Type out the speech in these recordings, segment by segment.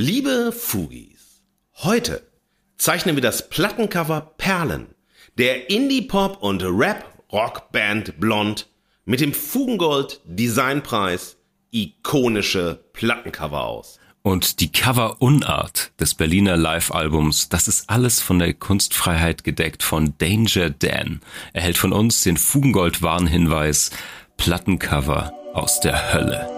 Liebe Fugis, heute zeichnen wir das Plattencover Perlen der Indie-Pop- und Rap-Rock-Band Blond mit dem Fugengold Designpreis ikonische Plattencover aus. Und die Cover-Unart des Berliner Live-Albums, das ist alles von der Kunstfreiheit gedeckt von Danger Dan. Er hält von uns den Fugengold-Warnhinweis Plattencover aus der Hölle.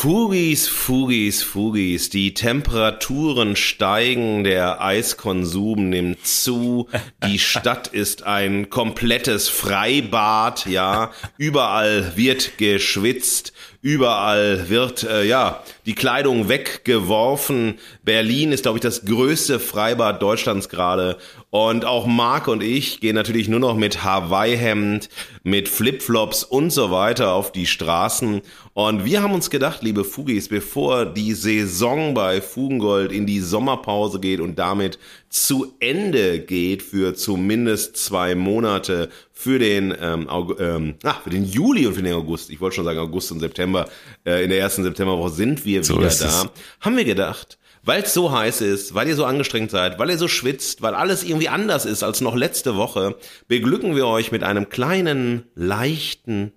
Fugis, Fugis, Fugis, die Temperaturen steigen, der Eiskonsum nimmt zu, die Stadt ist ein komplettes Freibad, ja, überall wird geschwitzt, überall wird, äh, ja, die Kleidung weggeworfen. Berlin ist, glaube ich, das größte Freibad Deutschlands gerade und auch Marc und ich gehen natürlich nur noch mit Hawaii-Hemd, mit Flipflops und so weiter auf die Straßen. Und wir haben uns gedacht, liebe Fugis, bevor die Saison bei Fugengold in die Sommerpause geht und damit zu Ende geht für zumindest zwei Monate für den ähm, ähm, ach, für den Juli und für den August. Ich wollte schon sagen August und September. Äh, in der ersten Septemberwoche sind wir so wieder da. Haben wir gedacht, weil es so heiß ist, weil ihr so angestrengt seid, weil ihr so schwitzt, weil alles irgendwie anders ist als noch letzte Woche, beglücken wir euch mit einem kleinen, leichten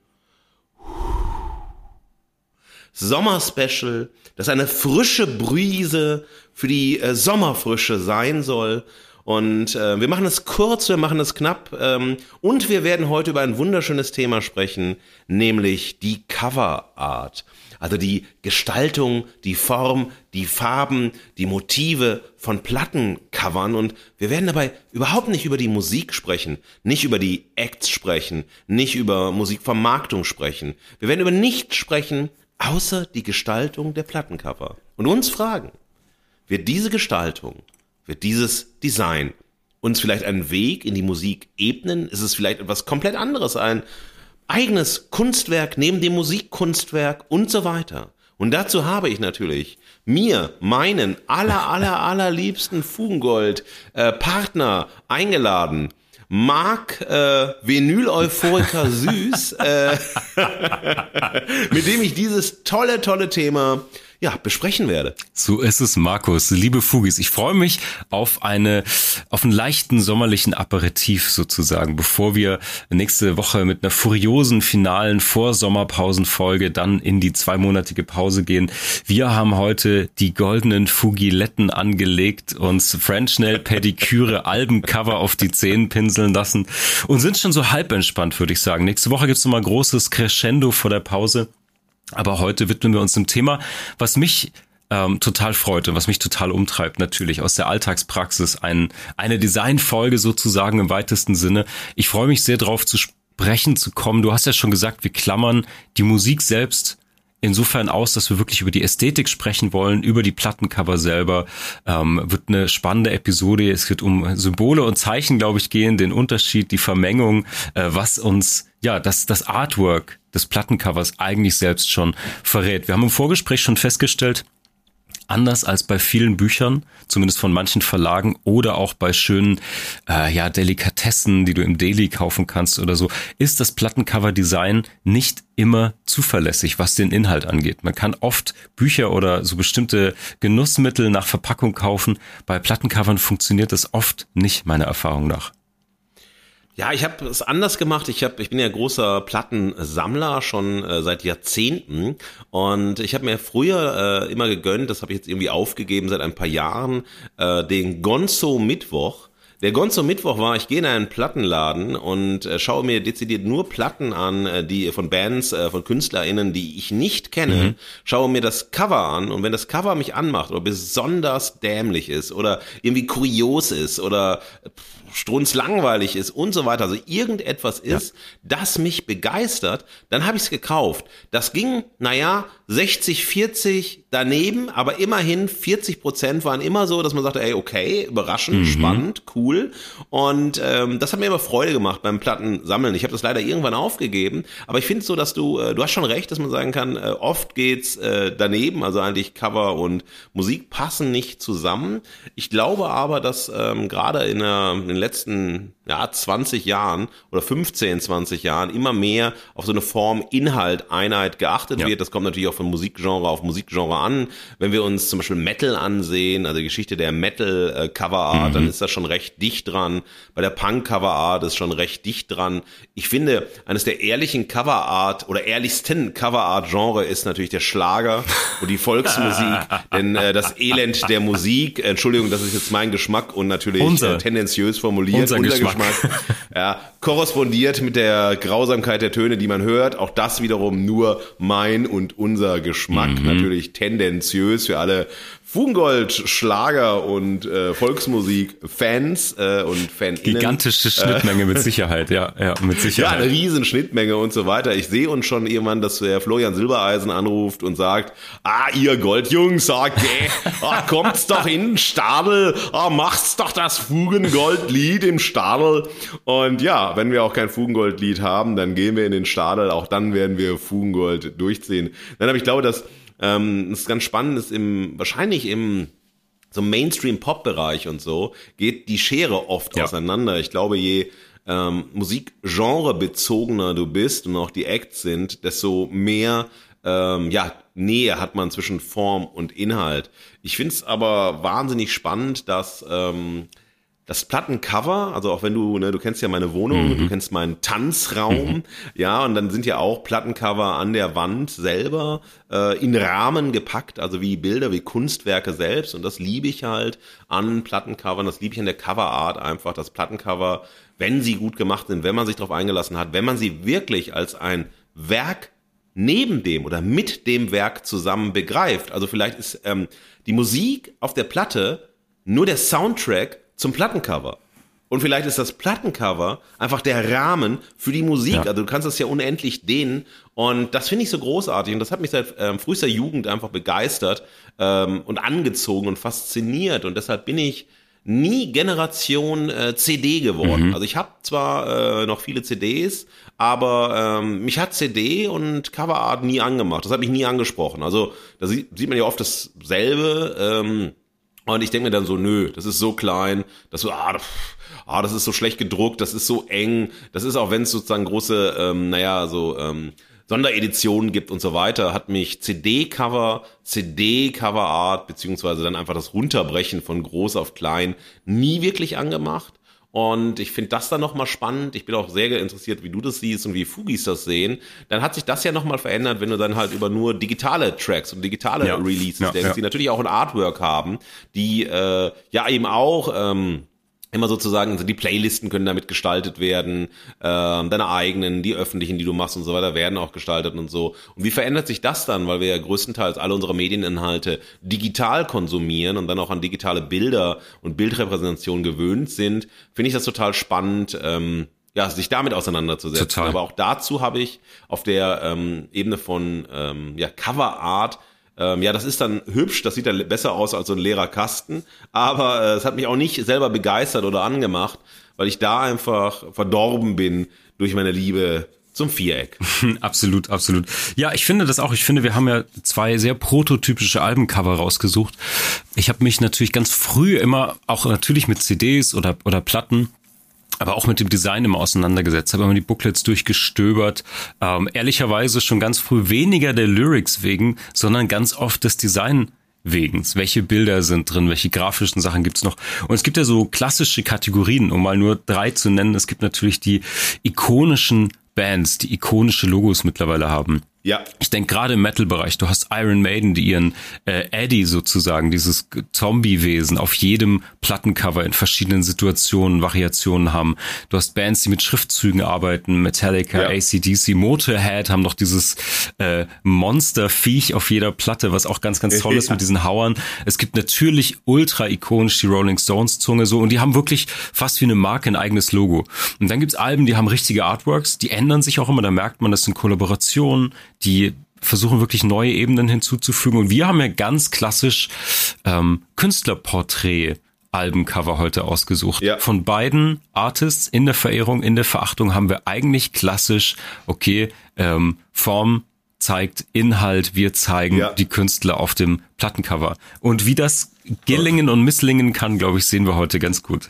Sommerspecial, das eine frische Brise für die äh, Sommerfrische sein soll. Und äh, wir machen es kurz, wir machen es knapp ähm, und wir werden heute über ein wunderschönes Thema sprechen, nämlich die Cover Art. Also die Gestaltung, die Form, die Farben, die Motive von Plattencovern und wir werden dabei überhaupt nicht über die Musik sprechen, nicht über die Acts sprechen, nicht über Musikvermarktung sprechen. Wir werden über nichts sprechen, außer die Gestaltung der Plattencover. Und uns fragen, wird diese Gestaltung, wird dieses Design uns vielleicht einen Weg in die Musik ebnen? Ist es vielleicht etwas komplett anderes, ein eigenes Kunstwerk neben dem Musikkunstwerk und so weiter. Und dazu habe ich natürlich mir meinen aller, aller, allerliebsten Fugengold äh, Partner eingeladen. Mark äh, Vinyl-Euphoriker Süß, äh, mit dem ich dieses tolle, tolle Thema ja, besprechen werde. So ist es, Markus. Liebe Fugis, ich freue mich auf eine, auf einen leichten sommerlichen Aperitif sozusagen, bevor wir nächste Woche mit einer furiosen finalen Vorsommerpausenfolge dann in die zweimonatige Pause gehen. Wir haben heute die goldenen Fugiletten angelegt, uns French Nail Pediküre Albencover auf die Zehen pinseln lassen und sind schon so halb entspannt, würde ich sagen. Nächste Woche gibt's nochmal großes Crescendo vor der Pause. Aber heute widmen wir uns dem Thema, was mich ähm, total freut und was mich total umtreibt, natürlich aus der Alltagspraxis, ein, eine Designfolge sozusagen im weitesten Sinne. Ich freue mich sehr drauf zu sprechen zu kommen. Du hast ja schon gesagt, wir klammern die Musik selbst insofern aus, dass wir wirklich über die Ästhetik sprechen wollen, über die Plattencover selber. Ähm, wird eine spannende Episode. Es wird um Symbole und Zeichen, glaube ich, gehen, den Unterschied, die Vermengung, äh, was uns, ja, das, das Artwork des Plattencovers eigentlich selbst schon verrät. Wir haben im Vorgespräch schon festgestellt, anders als bei vielen Büchern, zumindest von manchen Verlagen oder auch bei schönen äh, ja, Delikatessen, die du im Daily kaufen kannst oder so, ist das Plattencover-Design nicht immer zuverlässig, was den Inhalt angeht. Man kann oft Bücher oder so bestimmte Genussmittel nach Verpackung kaufen. Bei Plattencovern funktioniert das oft nicht, meiner Erfahrung nach. Ja, ich habe es anders gemacht. Ich hab, ich bin ja großer Plattensammler schon äh, seit Jahrzehnten und ich habe mir früher äh, immer gegönnt, das habe ich jetzt irgendwie aufgegeben seit ein paar Jahren, äh, den Gonzo Mittwoch. Der Gonzo Mittwoch war, ich gehe in einen Plattenladen und äh, schaue mir dezidiert nur Platten an, äh, die von Bands, äh, von KünstlerInnen, die ich nicht kenne, mhm. schaue mir das Cover an und wenn das Cover mich anmacht oder besonders dämlich ist oder irgendwie kurios ist oder strunzlangweilig ist und so weiter, also irgendetwas ist, ja. das mich begeistert, dann habe ich es gekauft. Das ging, naja, 60, 40 daneben, aber immerhin 40 Prozent waren immer so, dass man sagte, ey, okay, überraschend, mhm. spannend, cool. Und ähm, das hat mir immer Freude gemacht beim Plattensammeln. Ich habe das leider irgendwann aufgegeben, aber ich finde so, dass du, äh, du hast schon recht, dass man sagen kann, äh, oft geht's äh, daneben, also eigentlich Cover und Musik passen nicht zusammen. Ich glaube aber, dass ähm, gerade in, der, in den letzten ja, 20 Jahren oder 15, 20 Jahren immer mehr auf so eine Form Inhalt, Einheit geachtet ja. wird. Das kommt natürlich auch von Musikgenre auf Musikgenre an. Wenn wir uns zum Beispiel Metal ansehen, also die Geschichte der Metal-Coverart, mhm. dann ist das schon recht dicht dran. Bei der Punk-Coverart ist schon recht dicht dran. Ich finde, eines der ehrlichen Coverart oder ehrlichsten Coverart-Genre ist natürlich der Schlager und die Volksmusik. denn äh, das Elend der Musik, Entschuldigung, das ist jetzt mein Geschmack und natürlich äh, tendenziös formuliert. Unser, unser Geschmack. Geschmack. ja, korrespondiert mit der Grausamkeit der Töne, die man hört. Auch das wiederum nur mein und unser Geschmack. Mhm. Natürlich tendenziös für alle Fugengold, Schlager und äh, Volksmusik-Fans äh, und Fans. Gigantische Schnittmenge mit Sicherheit, ja, ja, mit Sicherheit. Ja, eine riesen Schnittmenge und so weiter. Ich sehe uns schon irgendwann, dass der Florian Silbereisen anruft und sagt, ah, ihr Goldjungs, sagt, ah, ah, kommt's doch in den Stadel, ah, macht's doch das Fugengoldlied im Stadel. Und ja, wenn wir auch kein Fugengoldlied haben, dann gehen wir in den Stadel, auch dann werden wir Fugengold durchziehen. Dann habe ich glaube, dass ähm, das ist ganz spannend, ist im, wahrscheinlich im so Mainstream-Pop-Bereich und so, geht die Schere oft ja. auseinander. Ich glaube, je ähm, Musikgenre bezogener du bist und auch die Acts sind, desto mehr ähm, ja, Nähe hat man zwischen Form und Inhalt. Ich finde es aber wahnsinnig spannend, dass ähm, das Plattencover, also auch wenn du, ne, du kennst ja meine Wohnung, mhm. du kennst meinen Tanzraum, mhm. ja, und dann sind ja auch Plattencover an der Wand selber äh, in Rahmen gepackt, also wie Bilder, wie Kunstwerke selbst. Und das liebe ich halt an Plattencovern, das liebe ich an der Coverart einfach, das Plattencover, wenn sie gut gemacht sind, wenn man sich darauf eingelassen hat, wenn man sie wirklich als ein Werk neben dem oder mit dem Werk zusammen begreift. Also vielleicht ist ähm, die Musik auf der Platte nur der Soundtrack zum Plattencover. Und vielleicht ist das Plattencover einfach der Rahmen für die Musik. Ja. Also du kannst das ja unendlich dehnen. Und das finde ich so großartig. Und das hat mich seit ähm, frühester Jugend einfach begeistert ähm, und angezogen und fasziniert. Und deshalb bin ich nie Generation äh, CD geworden. Mhm. Also ich habe zwar äh, noch viele CDs, aber ähm, mich hat CD und Coverart nie angemacht. Das hat mich nie angesprochen. Also da sieht, sieht man ja oft dasselbe. Ähm, und ich denke mir dann so, nö, das ist so klein, dass so, ah, ah, das ist so schlecht gedruckt, das ist so eng, das ist auch wenn es sozusagen große, ähm, naja, so ähm, Sondereditionen gibt und so weiter, hat mich CD-Cover, CD-Cover-Art, beziehungsweise dann einfach das Runterbrechen von groß auf klein nie wirklich angemacht. Und ich finde das dann nochmal spannend. Ich bin auch sehr interessiert, wie du das siehst und wie Fugis das sehen. Dann hat sich das ja nochmal verändert, wenn du dann halt über nur digitale Tracks und digitale ja. Releases ja, denkst, ja. die natürlich auch ein Artwork haben, die äh, ja eben auch ähm, immer sozusagen, also die Playlisten können damit gestaltet werden, ähm, deine eigenen, die öffentlichen, die du machst und so weiter, werden auch gestaltet und so. Und wie verändert sich das dann, weil wir ja größtenteils alle unsere Medieninhalte digital konsumieren und dann auch an digitale Bilder und Bildrepräsentation gewöhnt sind, finde ich das total spannend. Ähm, ja, sich damit auseinanderzusetzen. Total. Aber auch dazu habe ich auf der ähm, Ebene von ähm, ja, Cover Art ähm, ja, das ist dann hübsch, das sieht dann besser aus als so ein leerer Kasten, aber äh, es hat mich auch nicht selber begeistert oder angemacht, weil ich da einfach verdorben bin durch meine Liebe zum Viereck. absolut, absolut. Ja, ich finde das auch. Ich finde, wir haben ja zwei sehr prototypische Albencover rausgesucht. Ich habe mich natürlich ganz früh immer auch natürlich mit CDs oder oder Platten aber auch mit dem Design immer auseinandergesetzt, habe immer die Booklets durchgestöbert. Ähm, ehrlicherweise schon ganz früh weniger der Lyrics wegen, sondern ganz oft das Design wegen. Welche Bilder sind drin, welche grafischen Sachen gibt's noch? Und es gibt ja so klassische Kategorien, um mal nur drei zu nennen. Es gibt natürlich die ikonischen Bands, die ikonische Logos mittlerweile haben. Ja. Ich denke gerade im Metal-Bereich, du hast Iron Maiden, die ihren äh, Eddie sozusagen, dieses Zombie-Wesen auf jedem Plattencover in verschiedenen Situationen, Variationen haben. Du hast Bands, die mit Schriftzügen arbeiten, Metallica, ja. ACDC, Motorhead haben doch dieses äh, Monster-Viech auf jeder Platte, was auch ganz, ganz toll ist mit diesen Hauern. Es gibt natürlich ultra ikonisch die Rolling Stones-Zunge so und die haben wirklich fast wie eine Marke ein eigenes Logo. Und dann gibt's Alben, die haben richtige Artworks, die ändern sich auch immer, da merkt man, das sind Kollaborationen, die versuchen wirklich neue Ebenen hinzuzufügen. Und wir haben ja ganz klassisch ähm, Künstlerporträt. Albencover heute ausgesucht. Ja. Von beiden Artists in der Verehrung, in der Verachtung haben wir eigentlich klassisch, okay, ähm, Form zeigt Inhalt, wir zeigen ja. die Künstler auf dem Plattencover. Und wie das gelingen und misslingen kann, glaube ich, sehen wir heute ganz gut.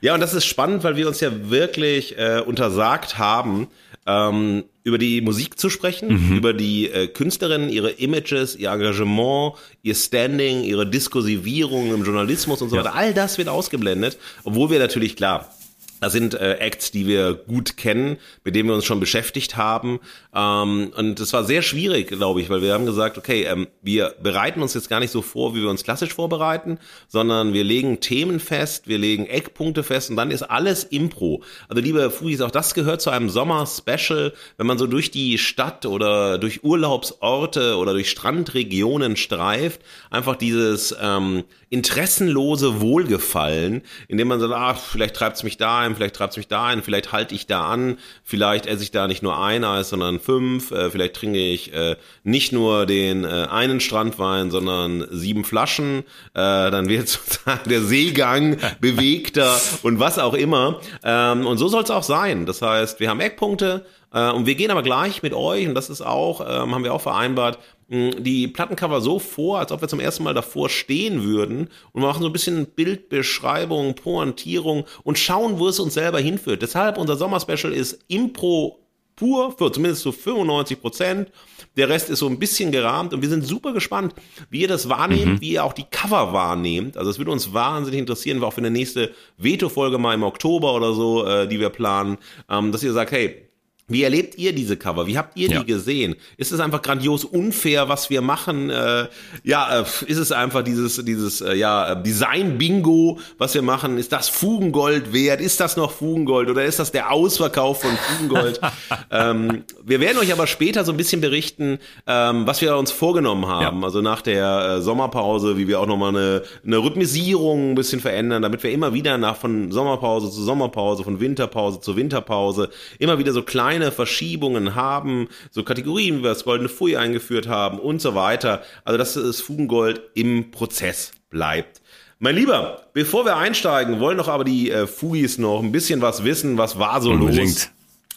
Ja, und das ist spannend, weil wir uns ja wirklich äh, untersagt haben, ähm, über die Musik zu sprechen, mhm. über die äh, Künstlerinnen, ihre Images, ihr Engagement, ihr Standing, ihre Diskursivierung im Journalismus und so ja. weiter. All das wird ausgeblendet, obwohl wir natürlich klar das sind äh, Acts, die wir gut kennen, mit denen wir uns schon beschäftigt haben. Ähm, und es war sehr schwierig, glaube ich, weil wir haben gesagt, okay, ähm, wir bereiten uns jetzt gar nicht so vor, wie wir uns klassisch vorbereiten, sondern wir legen Themen fest, wir legen Eckpunkte fest und dann ist alles Impro. Also liebe Fugis, auch das gehört zu einem Sommer-Special, wenn man so durch die Stadt oder durch Urlaubsorte oder durch Strandregionen streift, einfach dieses ähm, interessenlose Wohlgefallen, indem man sagt, ah, vielleicht treibt's mich da ein, vielleicht treibt's mich da ein, vielleicht halte ich da an, vielleicht esse ich da nicht nur ein Eis, sondern fünf, äh, vielleicht trinke ich äh, nicht nur den äh, einen Strandwein, sondern sieben Flaschen, äh, dann wird sozusagen der Seegang bewegter und was auch immer. Ähm, und so soll's auch sein. Das heißt, wir haben Eckpunkte, äh, und wir gehen aber gleich mit euch, und das ist auch, ähm, haben wir auch vereinbart, die Plattencover so vor, als ob wir zum ersten Mal davor stehen würden und machen so ein bisschen Bildbeschreibung, Pointierung und schauen, wo es uns selber hinführt. Deshalb unser Sommerspecial ist Impro pur, für zumindest zu so 95 Prozent. Der Rest ist so ein bisschen gerahmt und wir sind super gespannt, wie ihr das wahrnehmt, mhm. wie ihr auch die Cover wahrnehmt. Also es würde uns wahnsinnig interessieren, auch für eine nächste Veto-Folge mal im Oktober oder so, äh, die wir planen, ähm, dass ihr sagt, hey, wie erlebt ihr diese Cover? Wie habt ihr ja. die gesehen? Ist es einfach grandios unfair, was wir machen? Äh, ja, äh, ist es einfach dieses, dieses äh, ja, Design-Bingo, was wir machen? Ist das Fugengold wert? Ist das noch Fugengold oder ist das der Ausverkauf von Fugengold? ähm, wir werden euch aber später so ein bisschen berichten, ähm, was wir uns vorgenommen haben. Ja. Also nach der äh, Sommerpause, wie wir auch nochmal eine, eine Rhythmisierung ein bisschen verändern, damit wir immer wieder nach von Sommerpause zu Sommerpause, von Winterpause zu Winterpause immer wieder so kleine kleine Verschiebungen haben, so Kategorien, wie wir das Goldene Fui eingeführt haben und so weiter. Also dass das Fugengold im Prozess bleibt. Mein Lieber, bevor wir einsteigen, wollen doch aber die äh, Fugis noch ein bisschen was wissen, was war so Unbedingt. los.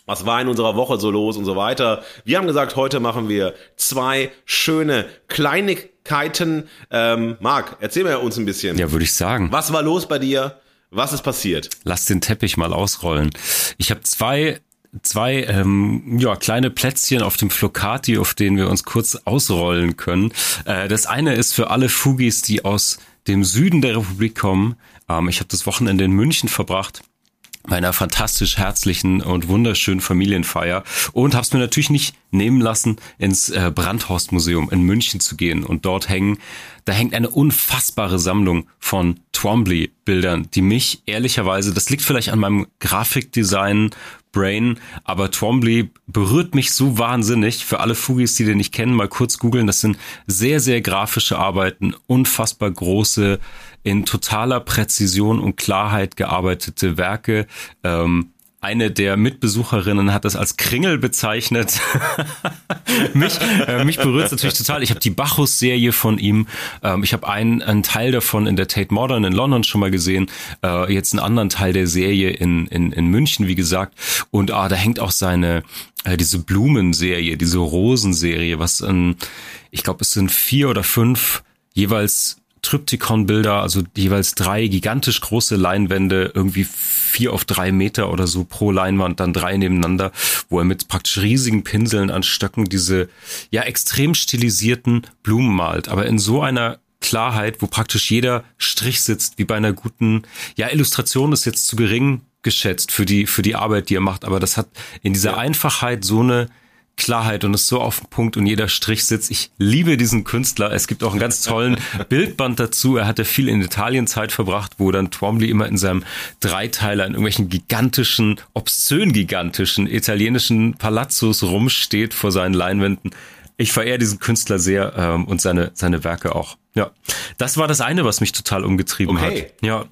Was war in unserer Woche so los und so weiter. Wir haben gesagt, heute machen wir zwei schöne Kleinigkeiten. Ähm, Marc, erzähl mir uns ein bisschen. Ja, würde ich sagen. Was war los bei dir? Was ist passiert? Lass den Teppich mal ausrollen. Ich habe zwei zwei ähm, ja, kleine Plätzchen auf dem Flocati, auf denen wir uns kurz ausrollen können. Äh, das eine ist für alle Fugis, die aus dem Süden der Republik kommen. Ähm, ich habe das Wochenende in München verbracht meiner fantastisch herzlichen und wunderschönen Familienfeier und habe es mir natürlich nicht nehmen lassen, ins äh, Brandhorst-Museum in München zu gehen und dort hängen, da hängt eine unfassbare Sammlung von Twombly-Bildern, die mich ehrlicherweise, das liegt vielleicht an meinem Grafikdesign Brain, aber Twombly berührt mich so wahnsinnig. Für alle Fugis, die den nicht kennen, mal kurz googeln. Das sind sehr, sehr grafische Arbeiten, unfassbar große, in totaler Präzision und Klarheit gearbeitete Werke. Ähm, eine der Mitbesucherinnen hat das als Kringel bezeichnet. mich, äh, mich berührt es natürlich total. Ich habe die Bacchus-Serie von ihm. Ähm, ich habe einen, einen Teil davon in der Tate Modern in London schon mal gesehen. Äh, jetzt einen anderen Teil der Serie in, in, in München, wie gesagt. Und ah, da hängt auch seine äh, diese Blumenserie, diese Rosenserie, was in, ich glaube, es sind vier oder fünf jeweils Tryptychon-Bilder, also jeweils drei gigantisch große Leinwände, irgendwie vier auf drei Meter oder so pro Leinwand, dann drei nebeneinander, wo er mit praktisch riesigen Pinseln an Stöcken diese ja extrem stilisierten Blumen malt, aber in so einer Klarheit, wo praktisch jeder Strich sitzt, wie bei einer guten, ja, Illustration ist jetzt zu gering geschätzt für die, für die Arbeit, die er macht, aber das hat in dieser ja. Einfachheit so eine Klarheit und ist so auf den Punkt und jeder Strich sitzt. Ich liebe diesen Künstler. Es gibt auch einen ganz tollen Bildband dazu. Er hatte viel in Italien Zeit verbracht, wo dann Twombly immer in seinem Dreiteiler in irgendwelchen gigantischen, obszön gigantischen italienischen Palazzos rumsteht vor seinen Leinwänden. Ich verehre diesen Künstler sehr ähm, und seine, seine Werke auch. Ja, das war das eine, was mich total umgetrieben okay. hat. Ja,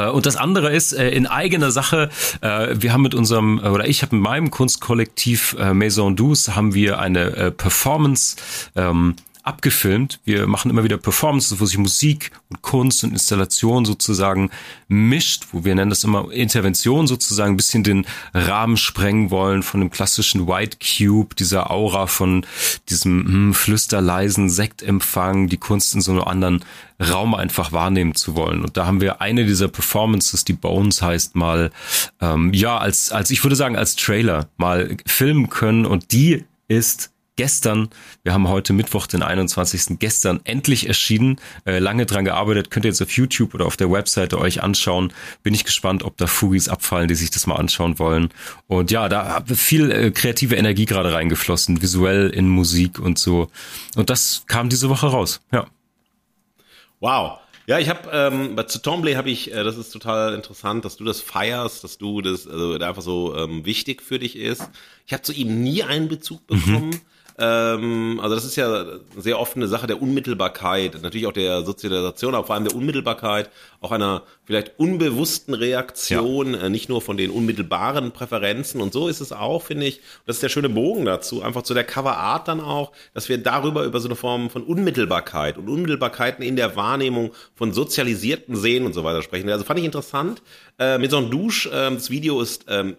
und das andere ist äh, in eigener Sache. Äh, wir haben mit unserem oder ich habe mit meinem Kunstkollektiv Maison Douce haben wir eine Performance ähm, abgefilmt. Wir machen immer wieder Performances, wo sich Musik und Kunst und Installation sozusagen mischt, wo wir nennen das immer Intervention sozusagen, ein bisschen den Rahmen sprengen wollen von dem klassischen White Cube, dieser Aura von diesem hm, flüsterleisen Sektempfang, die Kunst in so einem anderen Raum einfach wahrnehmen zu wollen. Und da haben wir eine dieser Performances, die Bones heißt, mal, ähm, ja, als, als ich würde sagen, als Trailer mal filmen können und die ist gestern, wir haben heute Mittwoch, den 21. gestern endlich erschienen. Äh, lange dran gearbeitet, könnt ihr jetzt auf YouTube oder auf der Webseite euch anschauen. Bin ich gespannt, ob da Fugis abfallen, die sich das mal anschauen wollen. Und ja, da hat viel äh, kreative Energie gerade reingeflossen, visuell in Musik und so. Und das kam diese Woche raus, ja. Wow. Ja, ich habe ähm, bei Tomblay habe ich, äh, das ist total interessant, dass du das feierst, dass du das also einfach so ähm, wichtig für dich ist. Ich habe zu ihm nie einen Bezug mhm. bekommen. Mhm. Ähm, also das ist ja sehr oft eine Sache der Unmittelbarkeit, natürlich auch der Sozialisation, aber vor allem der Unmittelbarkeit, auch einer vielleicht unbewussten Reaktion, ja. äh, nicht nur von den unmittelbaren Präferenzen. Und so ist es auch, finde ich, das ist der schöne Bogen dazu, einfach zu der Coverart dann auch, dass wir darüber über so eine Form von Unmittelbarkeit und Unmittelbarkeiten in der Wahrnehmung von sozialisierten Sehen und so weiter sprechen. Also fand ich interessant. Äh, mit so einem Dusch, äh, das Video ist ähm,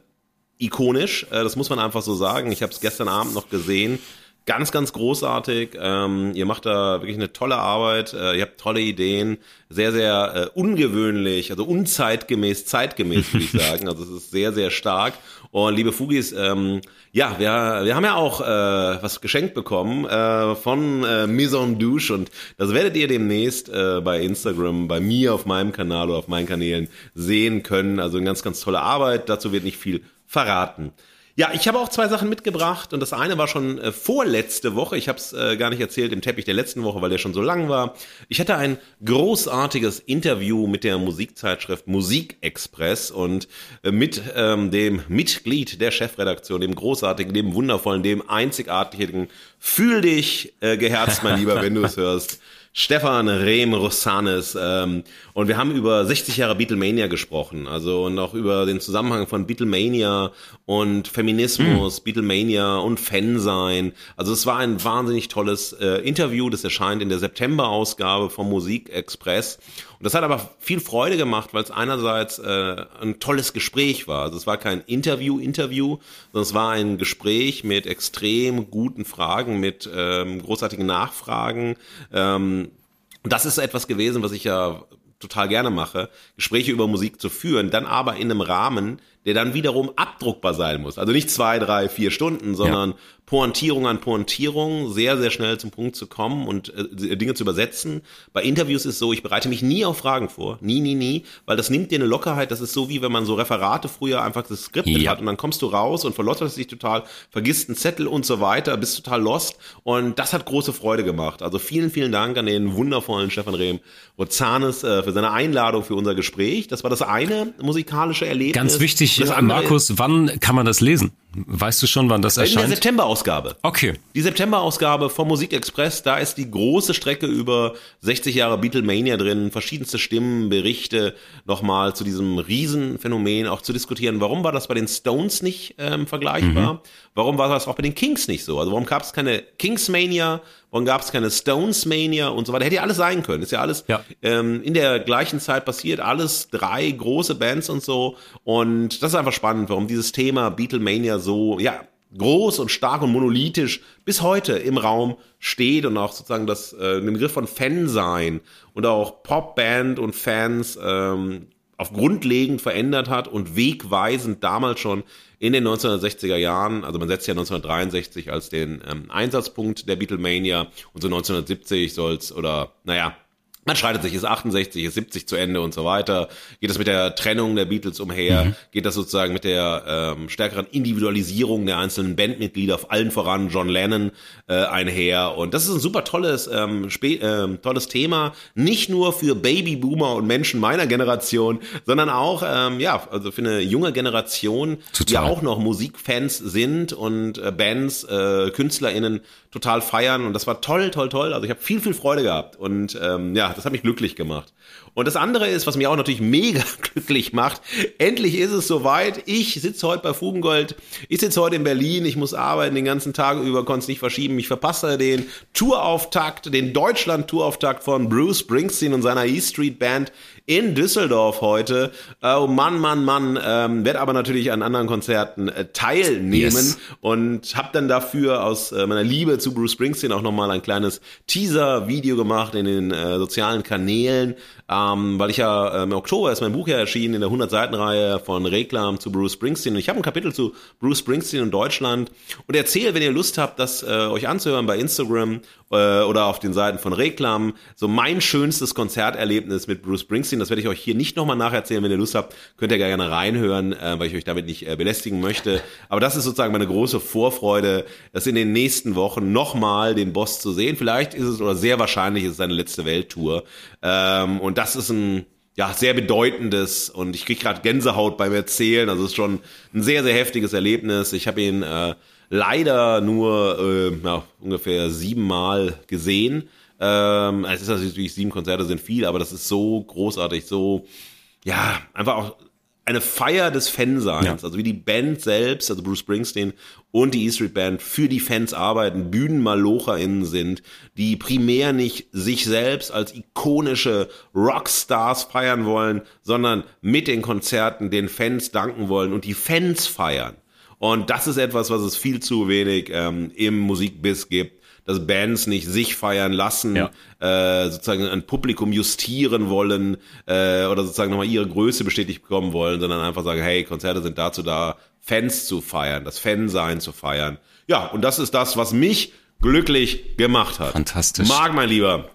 ikonisch, äh, das muss man einfach so sagen. Ich habe es gestern Abend noch gesehen. Ganz, ganz großartig. Ähm, ihr macht da wirklich eine tolle Arbeit. Äh, ihr habt tolle Ideen. Sehr, sehr äh, ungewöhnlich, also unzeitgemäß, zeitgemäß, würde ich sagen. Also es ist sehr, sehr stark. Und liebe Fugis, ähm, ja, wir, wir haben ja auch äh, was geschenkt bekommen äh, von äh, Maison Douche und das werdet ihr demnächst äh, bei Instagram, bei mir auf meinem Kanal oder auf meinen Kanälen sehen können. Also eine ganz, ganz tolle Arbeit. Dazu wird nicht viel verraten. Ja, ich habe auch zwei Sachen mitgebracht und das eine war schon äh, vorletzte Woche. Ich habe es äh, gar nicht erzählt im Teppich der letzten Woche, weil der schon so lang war. Ich hatte ein großartiges Interview mit der Musikzeitschrift Musikexpress und äh, mit ähm, dem Mitglied der Chefredaktion, dem großartigen, dem wundervollen, dem einzigartigen. Fühl dich äh, geherzt, mein Lieber, wenn du es hörst. Stefan Rehm Rossanes. Ähm, und wir haben über 60 Jahre Beatlemania gesprochen. Also und auch über den Zusammenhang von Beatlemania und Feminismus, mhm. Beatlemania und Fansein. Also es war ein wahnsinnig tolles äh, Interview. Das erscheint in der September-Ausgabe vom Musikexpress. Und das hat aber viel Freude gemacht, weil es einerseits äh, ein tolles Gespräch war. Also es war kein Interview-Interview, sondern es war ein Gespräch mit extrem guten Fragen, mit ähm, großartigen Nachfragen. Ähm, und das ist etwas gewesen, was ich ja total gerne mache, Gespräche über Musik zu führen, dann aber in einem Rahmen, der dann wiederum abdruckbar sein muss. Also nicht zwei, drei, vier Stunden, sondern ja. Pointierung an Pointierung, sehr, sehr schnell zum Punkt zu kommen und äh, Dinge zu übersetzen. Bei Interviews ist so, ich bereite mich nie auf Fragen vor. Nie, nie, nie. Weil das nimmt dir eine Lockerheit. Das ist so, wie wenn man so Referate früher einfach das Skript ja. hat und dann kommst du raus und verlotterst dich total, vergisst einen Zettel und so weiter, bist total lost. Und das hat große Freude gemacht. Also vielen, vielen Dank an den wundervollen Stefan Rehm Rozanes äh, für seine Einladung für unser Gespräch. Das war das eine musikalische Erlebnis. Ganz wichtig, Markus, wann kann man das lesen? Weißt du schon, wann das erscheint? In der September-Ausgabe. Okay. Die September-Ausgabe vom Musikexpress, da ist die große Strecke über 60 Jahre Beatlemania drin, verschiedenste Stimmen, Berichte nochmal zu diesem Riesenphänomen, auch zu diskutieren, warum war das bei den Stones nicht ähm, vergleichbar? Mhm. Warum war das auch bei den Kings nicht so? Also warum gab es keine Kingsmania? Warum gab es keine Stonesmania und so weiter? Hätte ja alles sein können. Ist ja alles ja. Ähm, in der gleichen Zeit passiert. Alles drei große Bands und so. Und das ist einfach spannend, warum dieses Thema Beatlemania so, ja, groß und stark und monolithisch bis heute im Raum steht und auch sozusagen das äh, den Begriff von Fan sein und auch Popband und Fans ähm, auf grundlegend verändert hat und wegweisend damals schon in den 1960er Jahren, also man setzt ja 1963 als den ähm, Einsatzpunkt der Beatlemania und so 1970 soll es, oder naja, man schreitet sich, ist 68, ist 70 zu Ende und so weiter. Geht das mit der Trennung der Beatles umher? Mhm. Geht das sozusagen mit der ähm, stärkeren Individualisierung der einzelnen Bandmitglieder, auf allen voran John Lennon äh, einher? Und das ist ein super tolles, ähm, äh, tolles Thema, nicht nur für Babyboomer und Menschen meiner Generation, sondern auch ähm, ja, also für eine junge Generation, Total. die auch noch Musikfans sind und äh, Bands, äh, KünstlerInnen total feiern. Und das war toll, toll, toll. Also ich habe viel, viel Freude gehabt. Und ähm, ja, das hat mich glücklich gemacht. Und das andere ist, was mich auch natürlich mega glücklich macht, endlich ist es soweit. Ich sitze heute bei Fugengold, ich sitze heute in Berlin, ich muss arbeiten den ganzen Tag über, konnte es nicht verschieben. Ich verpasse den Tourauftakt, den Deutschland-Tourauftakt von Bruce Springsteen und seiner E Street Band in Düsseldorf heute. Oh Mann, Mann, Mann, ähm, werde aber natürlich an anderen Konzerten äh, teilnehmen yes. und habe dann dafür aus äh, meiner Liebe zu Bruce Springsteen auch nochmal ein kleines Teaser-Video gemacht in den äh, sozialen Kanälen, ähm, weil ich ja äh, im Oktober ist mein Buch ja erschienen in der 100-Seiten-Reihe von Reklam zu Bruce Springsteen und ich habe ein Kapitel zu Bruce Springsteen und Deutschland und erzähle, wenn ihr Lust habt, das äh, euch anzuhören bei Instagram äh, oder auf den Seiten von Reklam, so mein schönstes Konzerterlebnis mit Bruce Springsteen. Das werde ich euch hier nicht nochmal nacherzählen. Wenn ihr Lust habt, könnt ihr gerne reinhören, äh, weil ich euch damit nicht äh, belästigen möchte. Aber das ist sozusagen meine große Vorfreude, das in den nächsten Wochen nochmal den Boss zu sehen. Vielleicht ist es oder sehr wahrscheinlich ist es seine letzte Welttour. Ähm, und das ist ein ja, sehr bedeutendes und ich kriege gerade Gänsehaut beim Erzählen. Also es ist schon ein sehr, sehr heftiges Erlebnis. Ich habe ihn äh, leider nur äh, ja, ungefähr siebenmal gesehen. Ähm, es ist natürlich sieben Konzerte sind viel, aber das ist so großartig, so ja einfach auch eine Feier des Fanseins, ja. also wie die Band selbst, also Bruce Springsteen und die E Street Band für die Fans arbeiten, BühnenmalocherInnen sind, die primär nicht sich selbst als ikonische Rockstars feiern wollen, sondern mit den Konzerten den Fans danken wollen und die Fans feiern. Und das ist etwas, was es viel zu wenig ähm, im Musikbiss gibt dass Bands nicht sich feiern lassen, ja. äh, sozusagen ein Publikum justieren wollen äh, oder sozusagen nochmal ihre Größe bestätigt bekommen wollen, sondern einfach sagen, hey, Konzerte sind dazu da, Fans zu feiern, das Fansein zu feiern. Ja, und das ist das, was mich glücklich gemacht hat. Fantastisch. Marc, mein Lieber,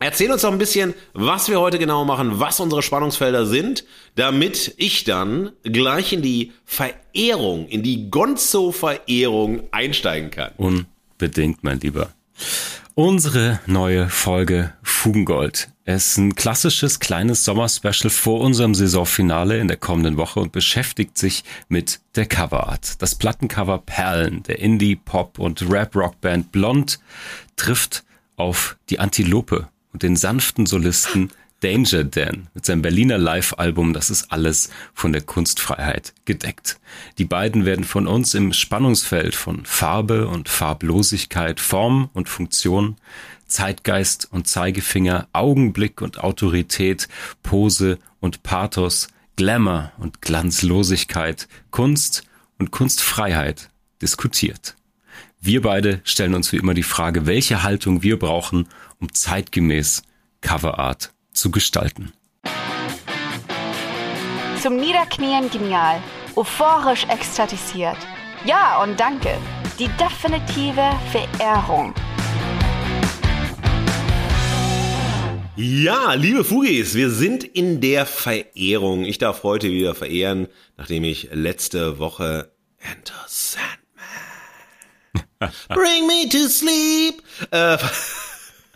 Erzähl uns doch ein bisschen, was wir heute genau machen, was unsere Spannungsfelder sind, damit ich dann gleich in die Verehrung, in die Gonzo-Verehrung einsteigen kann. Unbedingt, mein Lieber. Unsere neue Folge Fugengold. Es ist ein klassisches kleines Sommerspecial vor unserem Saisonfinale in der kommenden Woche und beschäftigt sich mit der Coverart. Das Plattencover Perlen der Indie, Pop und Rap-Rockband Blond trifft auf die Antilope und den sanften Solisten Danger Dan mit seinem Berliner Live-Album Das ist alles von der Kunstfreiheit gedeckt. Die beiden werden von uns im Spannungsfeld von Farbe und Farblosigkeit, Form und Funktion, Zeitgeist und Zeigefinger, Augenblick und Autorität, Pose und Pathos, Glamour und Glanzlosigkeit, Kunst und Kunstfreiheit diskutiert. Wir beide stellen uns wie immer die Frage, welche Haltung wir brauchen, um zeitgemäß Coverart zu gestalten. Zum Niederknien genial, euphorisch ekstatisiert. Ja und danke. Die definitive Verehrung. Ja, liebe Fugis, wir sind in der Verehrung. Ich darf heute wieder verehren, nachdem ich letzte Woche Enter Sandman Bring me to sleep. Äh,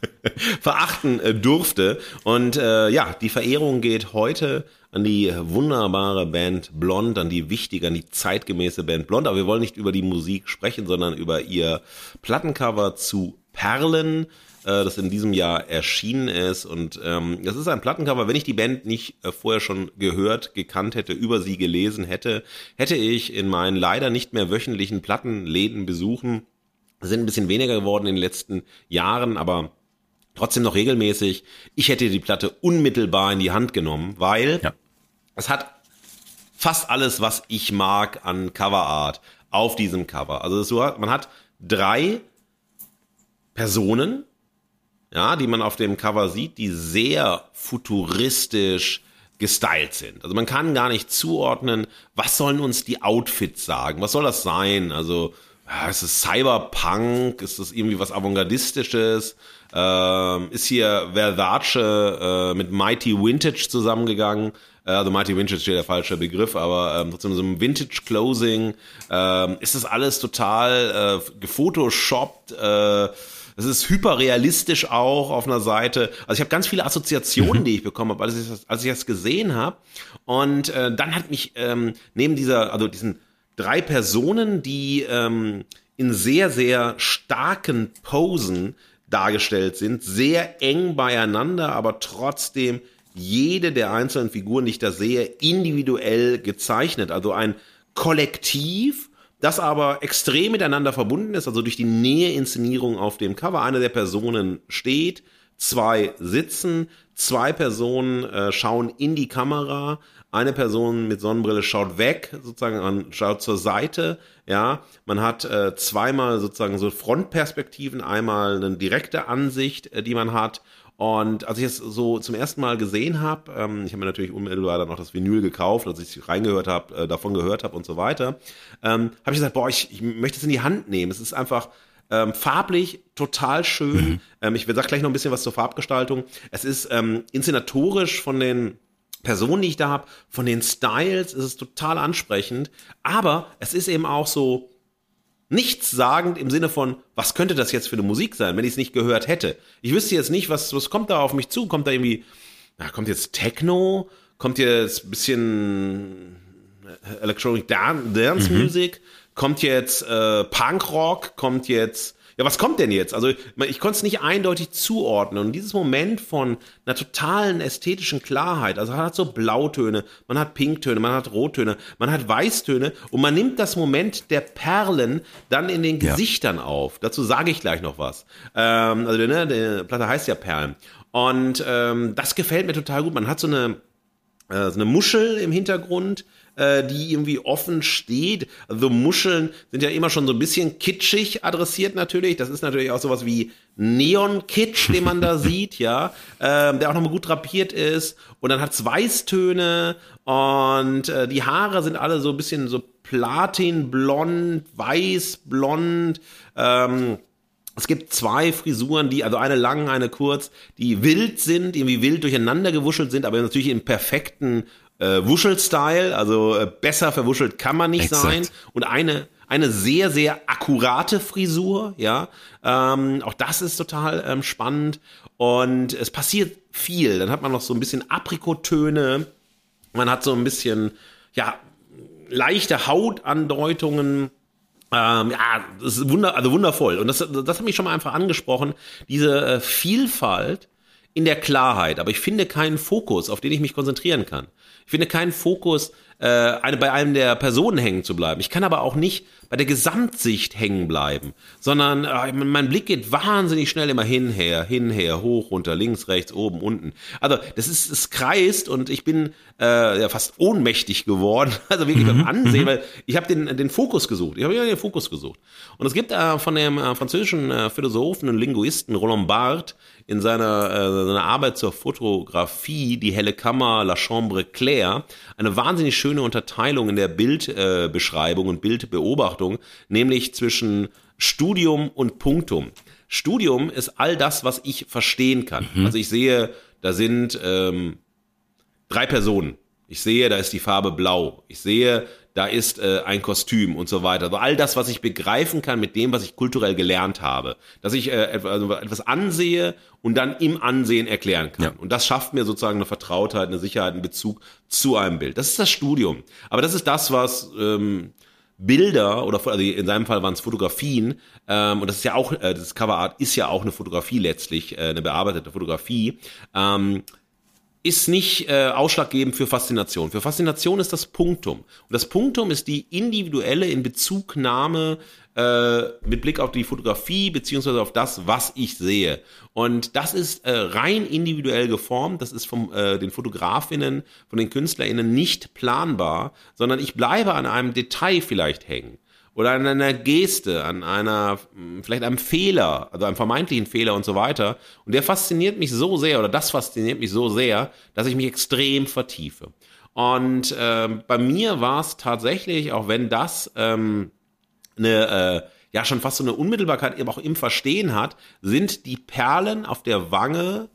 verachten äh, durfte. Und äh, ja, die Verehrung geht heute an die wunderbare Band Blond, an die wichtige, an die zeitgemäße Band Blond. Aber wir wollen nicht über die Musik sprechen, sondern über ihr Plattencover zu Perlen, äh, das in diesem Jahr erschienen ist. Und ähm, das ist ein Plattencover. Wenn ich die Band nicht äh, vorher schon gehört, gekannt hätte, über sie gelesen hätte, hätte ich in meinen leider nicht mehr wöchentlichen Plattenläden besuchen sind ein bisschen weniger geworden in den letzten Jahren, aber trotzdem noch regelmäßig. Ich hätte die Platte unmittelbar in die Hand genommen, weil ja. es hat fast alles, was ich mag an Coverart auf diesem Cover. Also so man hat drei Personen, ja, die man auf dem Cover sieht, die sehr futuristisch gestylt sind. Also man kann gar nicht zuordnen, was sollen uns die Outfits sagen? Was soll das sein? Also ja, ist es Cyberpunk, ist es irgendwie was Avantgardistisches, ähm, ist hier Versace äh, mit Mighty Vintage zusammengegangen. Äh, also Mighty Vintage ist der falsche Begriff, aber ähm, trotzdem so ein Vintage Closing. Ähm, ist das alles total äh, gefotoshoppt? Äh, es ist hyperrealistisch auch auf einer Seite. Also ich habe ganz viele Assoziationen, die ich bekommen habe, als ich das, als ich das gesehen habe. Und äh, dann hat mich ähm, neben dieser, also diesen drei Personen, die ähm, in sehr, sehr starken Posen dargestellt sind, sehr eng beieinander, aber trotzdem jede der einzelnen Figuren, die ich da sehe, individuell gezeichnet. Also ein Kollektiv, das aber extrem miteinander verbunden ist, also durch die Näheinszenierung auf dem Cover. Eine der Personen steht, zwei sitzen, zwei Personen äh, schauen in die Kamera, eine Person mit Sonnenbrille schaut weg, sozusagen schaut zur Seite. Ja, man hat äh, zweimal sozusagen so Frontperspektiven, einmal eine direkte Ansicht, äh, die man hat. Und als ich es so zum ersten Mal gesehen habe, ähm, ich habe mir natürlich unmittelbar dann noch das Vinyl gekauft, als ich reingehört habe, äh, davon gehört habe und so weiter, ähm, habe ich gesagt, boah, ich, ich möchte es in die Hand nehmen. Es ist einfach ähm, farblich total schön. Mhm. Ähm, ich sag gleich noch ein bisschen was zur Farbgestaltung. Es ist ähm, inszenatorisch von den Personen, die ich da habe, von den Styles ist es total ansprechend, aber es ist eben auch so nichtssagend im Sinne von, was könnte das jetzt für eine Musik sein, wenn ich es nicht gehört hätte. Ich wüsste jetzt nicht, was, was kommt da auf mich zu, kommt da irgendwie, na, kommt jetzt Techno, kommt jetzt ein bisschen Electronic Dance mhm. Music, kommt jetzt äh, Punkrock, kommt jetzt ja, was kommt denn jetzt? Also ich konnte es nicht eindeutig zuordnen. Und dieses Moment von einer totalen ästhetischen Klarheit, also man hat so Blautöne, man hat Pinktöne, man hat Rottöne, man hat Weißtöne und man nimmt das Moment der Perlen dann in den Gesichtern ja. auf. Dazu sage ich gleich noch was. Ähm, also ne, die Platte heißt ja Perlen. Und ähm, das gefällt mir total gut. Man hat so eine, äh, so eine Muschel im Hintergrund, äh, die irgendwie offen steht. Also Muscheln sind ja immer schon so ein bisschen kitschig adressiert natürlich. Das ist natürlich auch sowas wie Neon-Kitsch, den man da sieht, ja, ähm, der auch nochmal gut drapiert ist. Und dann hat's Weißtöne und äh, die Haare sind alle so ein bisschen so platinblond, weißblond. Ähm, es gibt zwei Frisuren, die, also eine lang, eine kurz, die wild sind, irgendwie wild durcheinander gewuschelt sind, aber natürlich im perfekten äh, Wuschel-Style, also äh, besser verwuschelt kann man nicht Exakt. sein. Und eine eine sehr, sehr akkurate Frisur, ja. Ähm, auch das ist total ähm, spannend. Und es passiert viel. Dann hat man noch so ein bisschen Aprikotöne. Man hat so ein bisschen, ja, leichte Hautandeutungen. Ähm, ja, das ist wunder, also wundervoll. Und das, das hat mich schon mal einfach angesprochen. Diese äh, Vielfalt in der Klarheit. Aber ich finde keinen Fokus, auf den ich mich konzentrieren kann. Ich finde keinen Fokus, äh, eine, bei einem der Personen hängen zu bleiben. Ich kann aber auch nicht bei der Gesamtsicht hängen bleiben, sondern äh, mein Blick geht wahnsinnig schnell immer hinher, hinher, hoch, runter, links, rechts, oben, unten. Also das ist, es kreist und ich bin äh, ja fast ohnmächtig geworden, also wirklich mhm. beim Ansehen, mhm. weil ich habe den, den Fokus gesucht. Ich habe ja den Fokus gesucht. Und es gibt äh, von dem äh, französischen äh, Philosophen und Linguisten Roland Barthes in seiner, äh, seiner Arbeit zur Fotografie, die helle Kammer, La Chambre Claire, eine wahnsinnig schöne Unterteilung in der Bildbeschreibung äh, und Bildbeobachtung, nämlich zwischen Studium und Punktum. Studium ist all das, was ich verstehen kann. Mhm. Also ich sehe, da sind ähm, drei Personen. Ich sehe, da ist die Farbe blau. Ich sehe, da ist äh, ein Kostüm und so weiter. Also all das, was ich begreifen kann mit dem, was ich kulturell gelernt habe. Dass ich äh, also etwas ansehe und dann im Ansehen erklären kann. Ja. Und das schafft mir sozusagen eine Vertrautheit, eine Sicherheit, einen Bezug zu einem Bild. Das ist das Studium. Aber das ist das, was ähm, Bilder oder also in seinem Fall waren es Fotografien ähm, und das ist ja auch äh, das Coverart ist ja auch eine Fotografie letztlich äh, eine bearbeitete Fotografie ähm, ist nicht äh, ausschlaggebend für Faszination. Für Faszination ist das Punktum. Und das Punktum ist die individuelle Inbezugnahme äh, mit Blick auf die Fotografie beziehungsweise auf das, was ich sehe. Und das ist äh, rein individuell geformt. Das ist von äh, den Fotografinnen, von den KünstlerInnen nicht planbar, sondern ich bleibe an einem Detail vielleicht hängen oder an einer Geste, an einer, vielleicht einem Fehler, also einem vermeintlichen Fehler und so weiter. Und der fasziniert mich so sehr, oder das fasziniert mich so sehr, dass ich mich extrem vertiefe. Und äh, bei mir war es tatsächlich, auch wenn das ähm, eine äh, ja schon fast so eine Unmittelbarkeit eben auch im Verstehen hat, sind die Perlen auf der Wange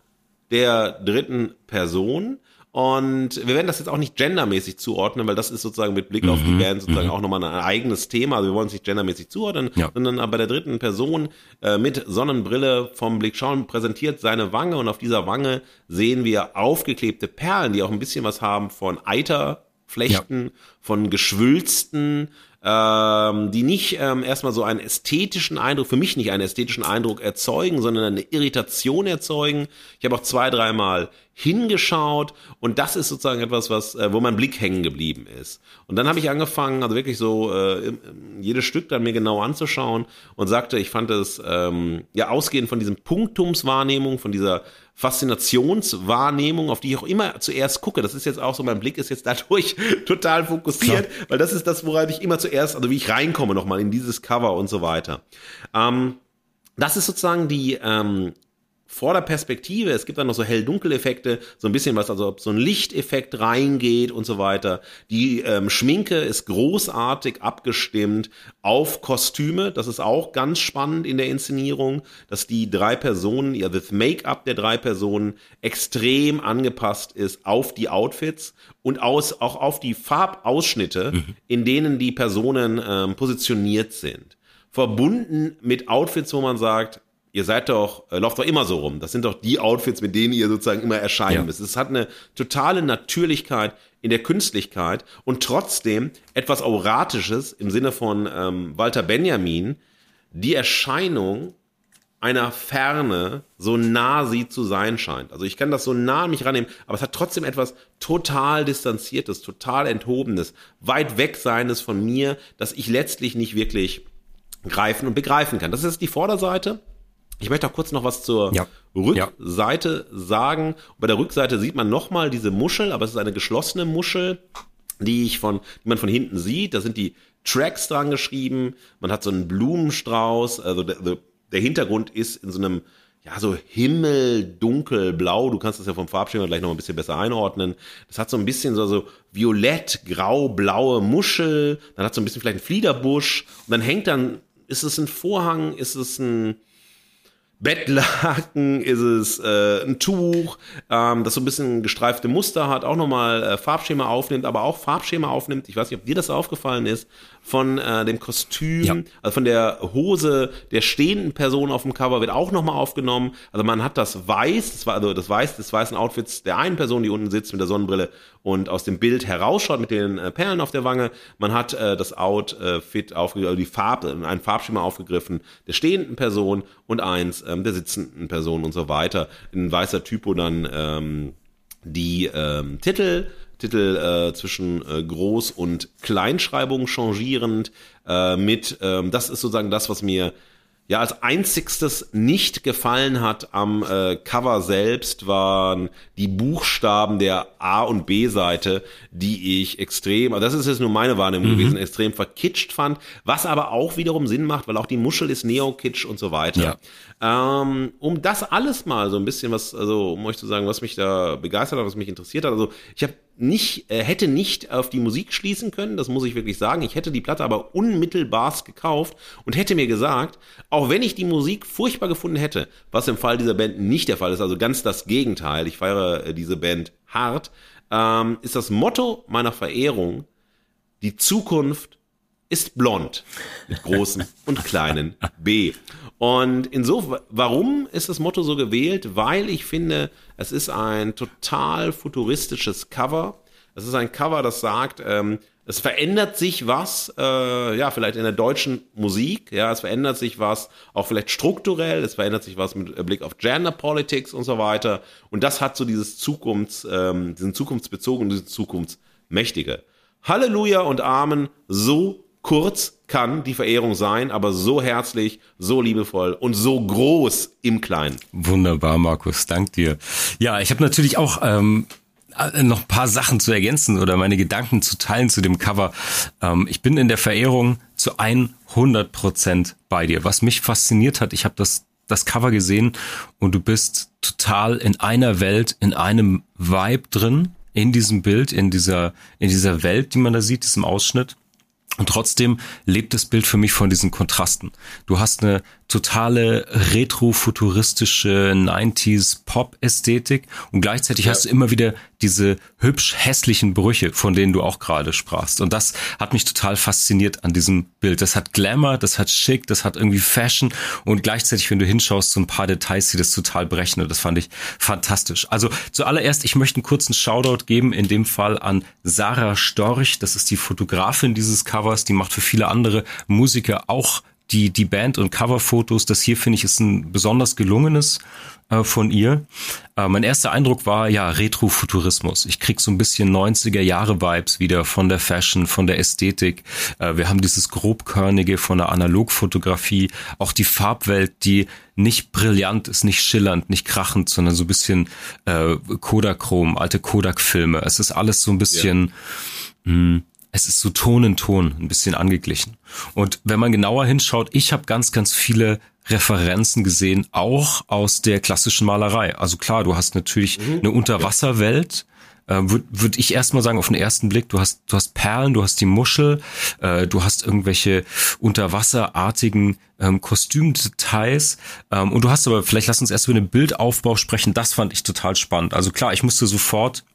der dritten Person. Und wir werden das jetzt auch nicht gendermäßig zuordnen, weil das ist sozusagen mit Blick auf die mhm, Band sozusagen mhm. auch nochmal ein eigenes Thema. Also wir wollen es nicht gendermäßig zuordnen, ja. sondern bei der dritten Person äh, mit Sonnenbrille vom Blick schauen, präsentiert seine Wange und auf dieser Wange sehen wir aufgeklebte Perlen, die auch ein bisschen was haben von Eiterflechten, ja. von geschwülsten ähm, die nicht ähm, erstmal so einen ästhetischen Eindruck, für mich nicht einen ästhetischen Eindruck erzeugen, sondern eine Irritation erzeugen. Ich habe auch zwei, dreimal hingeschaut und das ist sozusagen etwas, was, äh, wo mein Blick hängen geblieben ist. Und dann habe ich angefangen, also wirklich so äh, jedes Stück dann mir genau anzuschauen und sagte, ich fand es ähm, ja ausgehend von diesem Punktumswahrnehmung, von dieser Faszinationswahrnehmung, auf die ich auch immer zuerst gucke. Das ist jetzt auch so, mein Blick ist jetzt dadurch total fokussiert, Klar. weil das ist das, woran ich immer zuerst, also wie ich reinkomme nochmal in dieses Cover und so weiter. Ähm, das ist sozusagen die ähm, vor der Perspektive. Es gibt dann noch so Hell-Dunkel-Effekte, so ein bisschen was, also ob so ein Lichteffekt reingeht und so weiter. Die ähm, Schminke ist großartig abgestimmt auf Kostüme. Das ist auch ganz spannend in der Inszenierung, dass die drei Personen, ja, das Make-up der drei Personen extrem angepasst ist auf die Outfits und aus, auch auf die Farbausschnitte, mhm. in denen die Personen ähm, positioniert sind verbunden mit Outfits, wo man sagt, ihr seid doch, äh, lauft doch immer so rum. Das sind doch die Outfits, mit denen ihr sozusagen immer erscheinen ja. müsst. Es hat eine totale Natürlichkeit in der Künstlichkeit und trotzdem etwas Auratisches im Sinne von ähm, Walter Benjamin, die Erscheinung einer Ferne so nah sie zu sein scheint. Also ich kann das so nah an mich rannehmen, aber es hat trotzdem etwas total distanziertes, total enthobenes, weit weg seines von mir, dass ich letztlich nicht wirklich greifen und begreifen kann. Das ist die Vorderseite. Ich möchte auch kurz noch was zur ja. Rückseite ja. sagen. Bei der Rückseite sieht man nochmal diese Muschel, aber es ist eine geschlossene Muschel, die ich von, die man von hinten sieht. Da sind die Tracks dran geschrieben. Man hat so einen Blumenstrauß. Also der, der Hintergrund ist in so einem, ja, so himmeldunkelblau. Du kannst das ja vom Farbschema gleich noch ein bisschen besser einordnen. Das hat so ein bisschen so, so violett, grau, blaue Muschel. Dann hat so ein bisschen vielleicht einen Fliederbusch. Und dann hängt dann, ist es ein Vorhang? Ist es ein, Bettlaken, ist es äh, ein Tuch, ähm, das so ein bisschen gestreifte Muster hat, auch nochmal äh, Farbschema aufnimmt, aber auch Farbschema aufnimmt. Ich weiß nicht, ob dir das aufgefallen ist, von äh, dem Kostüm, ja. also von der Hose der stehenden Person auf dem Cover wird auch nochmal aufgenommen. Also man hat das Weiß, das war also das Weiß des weißen Outfits der einen Person, die unten sitzt mit der Sonnenbrille und aus dem Bild herausschaut mit den äh, Perlen auf der Wange. Man hat äh, das Outfit äh, aufgegriffen, also die Farbe, ein Farbschema aufgegriffen der stehenden Person und eins ähm, der sitzenden Person und so weiter. In weißer Typo dann ähm, die ähm, Titel Titel äh, zwischen äh, Groß- und Kleinschreibung changierend äh, mit, ähm, das ist sozusagen das, was mir ja als einzigstes nicht gefallen hat am äh, Cover selbst waren die Buchstaben der A und B Seite, die ich extrem, also das ist jetzt nur meine Wahrnehmung mhm. gewesen, extrem verkitscht fand, was aber auch wiederum Sinn macht, weil auch die Muschel ist Neo-Kitsch und so weiter. Ähm, um das alles mal so ein bisschen was, also um euch zu sagen, was mich da begeistert hat, was mich interessiert hat, also ich habe nicht, äh, hätte nicht auf die Musik schließen können, das muss ich wirklich sagen. Ich hätte die Platte aber unmittelbarst gekauft und hätte mir gesagt, auch wenn ich die Musik furchtbar gefunden hätte, was im Fall dieser Band nicht der Fall ist, also ganz das Gegenteil, ich feiere äh, diese Band hart, ähm, ist das Motto meiner Verehrung, die Zukunft ist blond mit großen und kleinen B. Und insofern, warum ist das Motto so gewählt? Weil ich finde, es ist ein total futuristisches Cover. Es ist ein Cover, das sagt, ähm, es verändert sich was, äh, ja, vielleicht in der deutschen Musik, ja, es verändert sich was, auch vielleicht strukturell, es verändert sich was mit Blick auf Gender Politics und so weiter. Und das hat so dieses Zukunfts, ähm, diesen Zukunftsbezogen, diesen Zukunftsmächtige. Halleluja und Amen, so kurz kann die Verehrung sein, aber so herzlich, so liebevoll und so groß im Kleinen. Wunderbar, Markus, dank dir. Ja, ich habe natürlich auch ähm, noch ein paar Sachen zu ergänzen oder meine Gedanken zu teilen zu dem Cover. Ähm, ich bin in der Verehrung zu 100 Prozent bei dir. Was mich fasziniert hat, ich habe das das Cover gesehen und du bist total in einer Welt, in einem Vibe drin, in diesem Bild, in dieser in dieser Welt, die man da sieht, diesem Ausschnitt Und trotzdem lebt das Bild für mich von diesen Kontrasten. Du hast eine totale retrofuturistische 90s Pop-Ästhetik und gleichzeitig ja. hast du immer wieder diese hübsch hässlichen Brüche, von denen du auch gerade sprachst. Und das hat mich total fasziniert an diesem Bild. Das hat Glamour, das hat Schick, das hat irgendwie Fashion und gleichzeitig, wenn du hinschaust, so ein paar Details, die das total brechen. Und das fand ich fantastisch. Also zuallererst, ich möchte einen kurzen Shoutout geben, in dem Fall an Sarah Storch. Das ist die Fotografin dieses Covers. Die macht für viele andere Musiker auch die, die Band- und Coverfotos, das hier finde ich ist ein besonders gelungenes äh, von ihr. Äh, mein erster Eindruck war ja Retrofuturismus. Ich krieg so ein bisschen 90er Jahre Vibes wieder von der Fashion, von der Ästhetik. Äh, wir haben dieses grobkörnige von der Analogfotografie, auch die Farbwelt, die nicht brillant ist, nicht schillernd, nicht krachend, sondern so ein bisschen äh, Kodachrom, alte Kodak-Filme. Es ist alles so ein bisschen ja. mh, es ist so Ton in Ton, ein bisschen angeglichen. Und wenn man genauer hinschaut, ich habe ganz, ganz viele Referenzen gesehen, auch aus der klassischen Malerei. Also klar, du hast natürlich mhm. eine Unterwasserwelt, äh, würde würd ich erstmal sagen, auf den ersten Blick, du hast, du hast Perlen, du hast die Muschel, äh, du hast irgendwelche unterwasserartigen ähm, Kostümdetails ähm, und du hast aber, vielleicht lass uns erst über den Bildaufbau sprechen, das fand ich total spannend. Also klar, ich musste sofort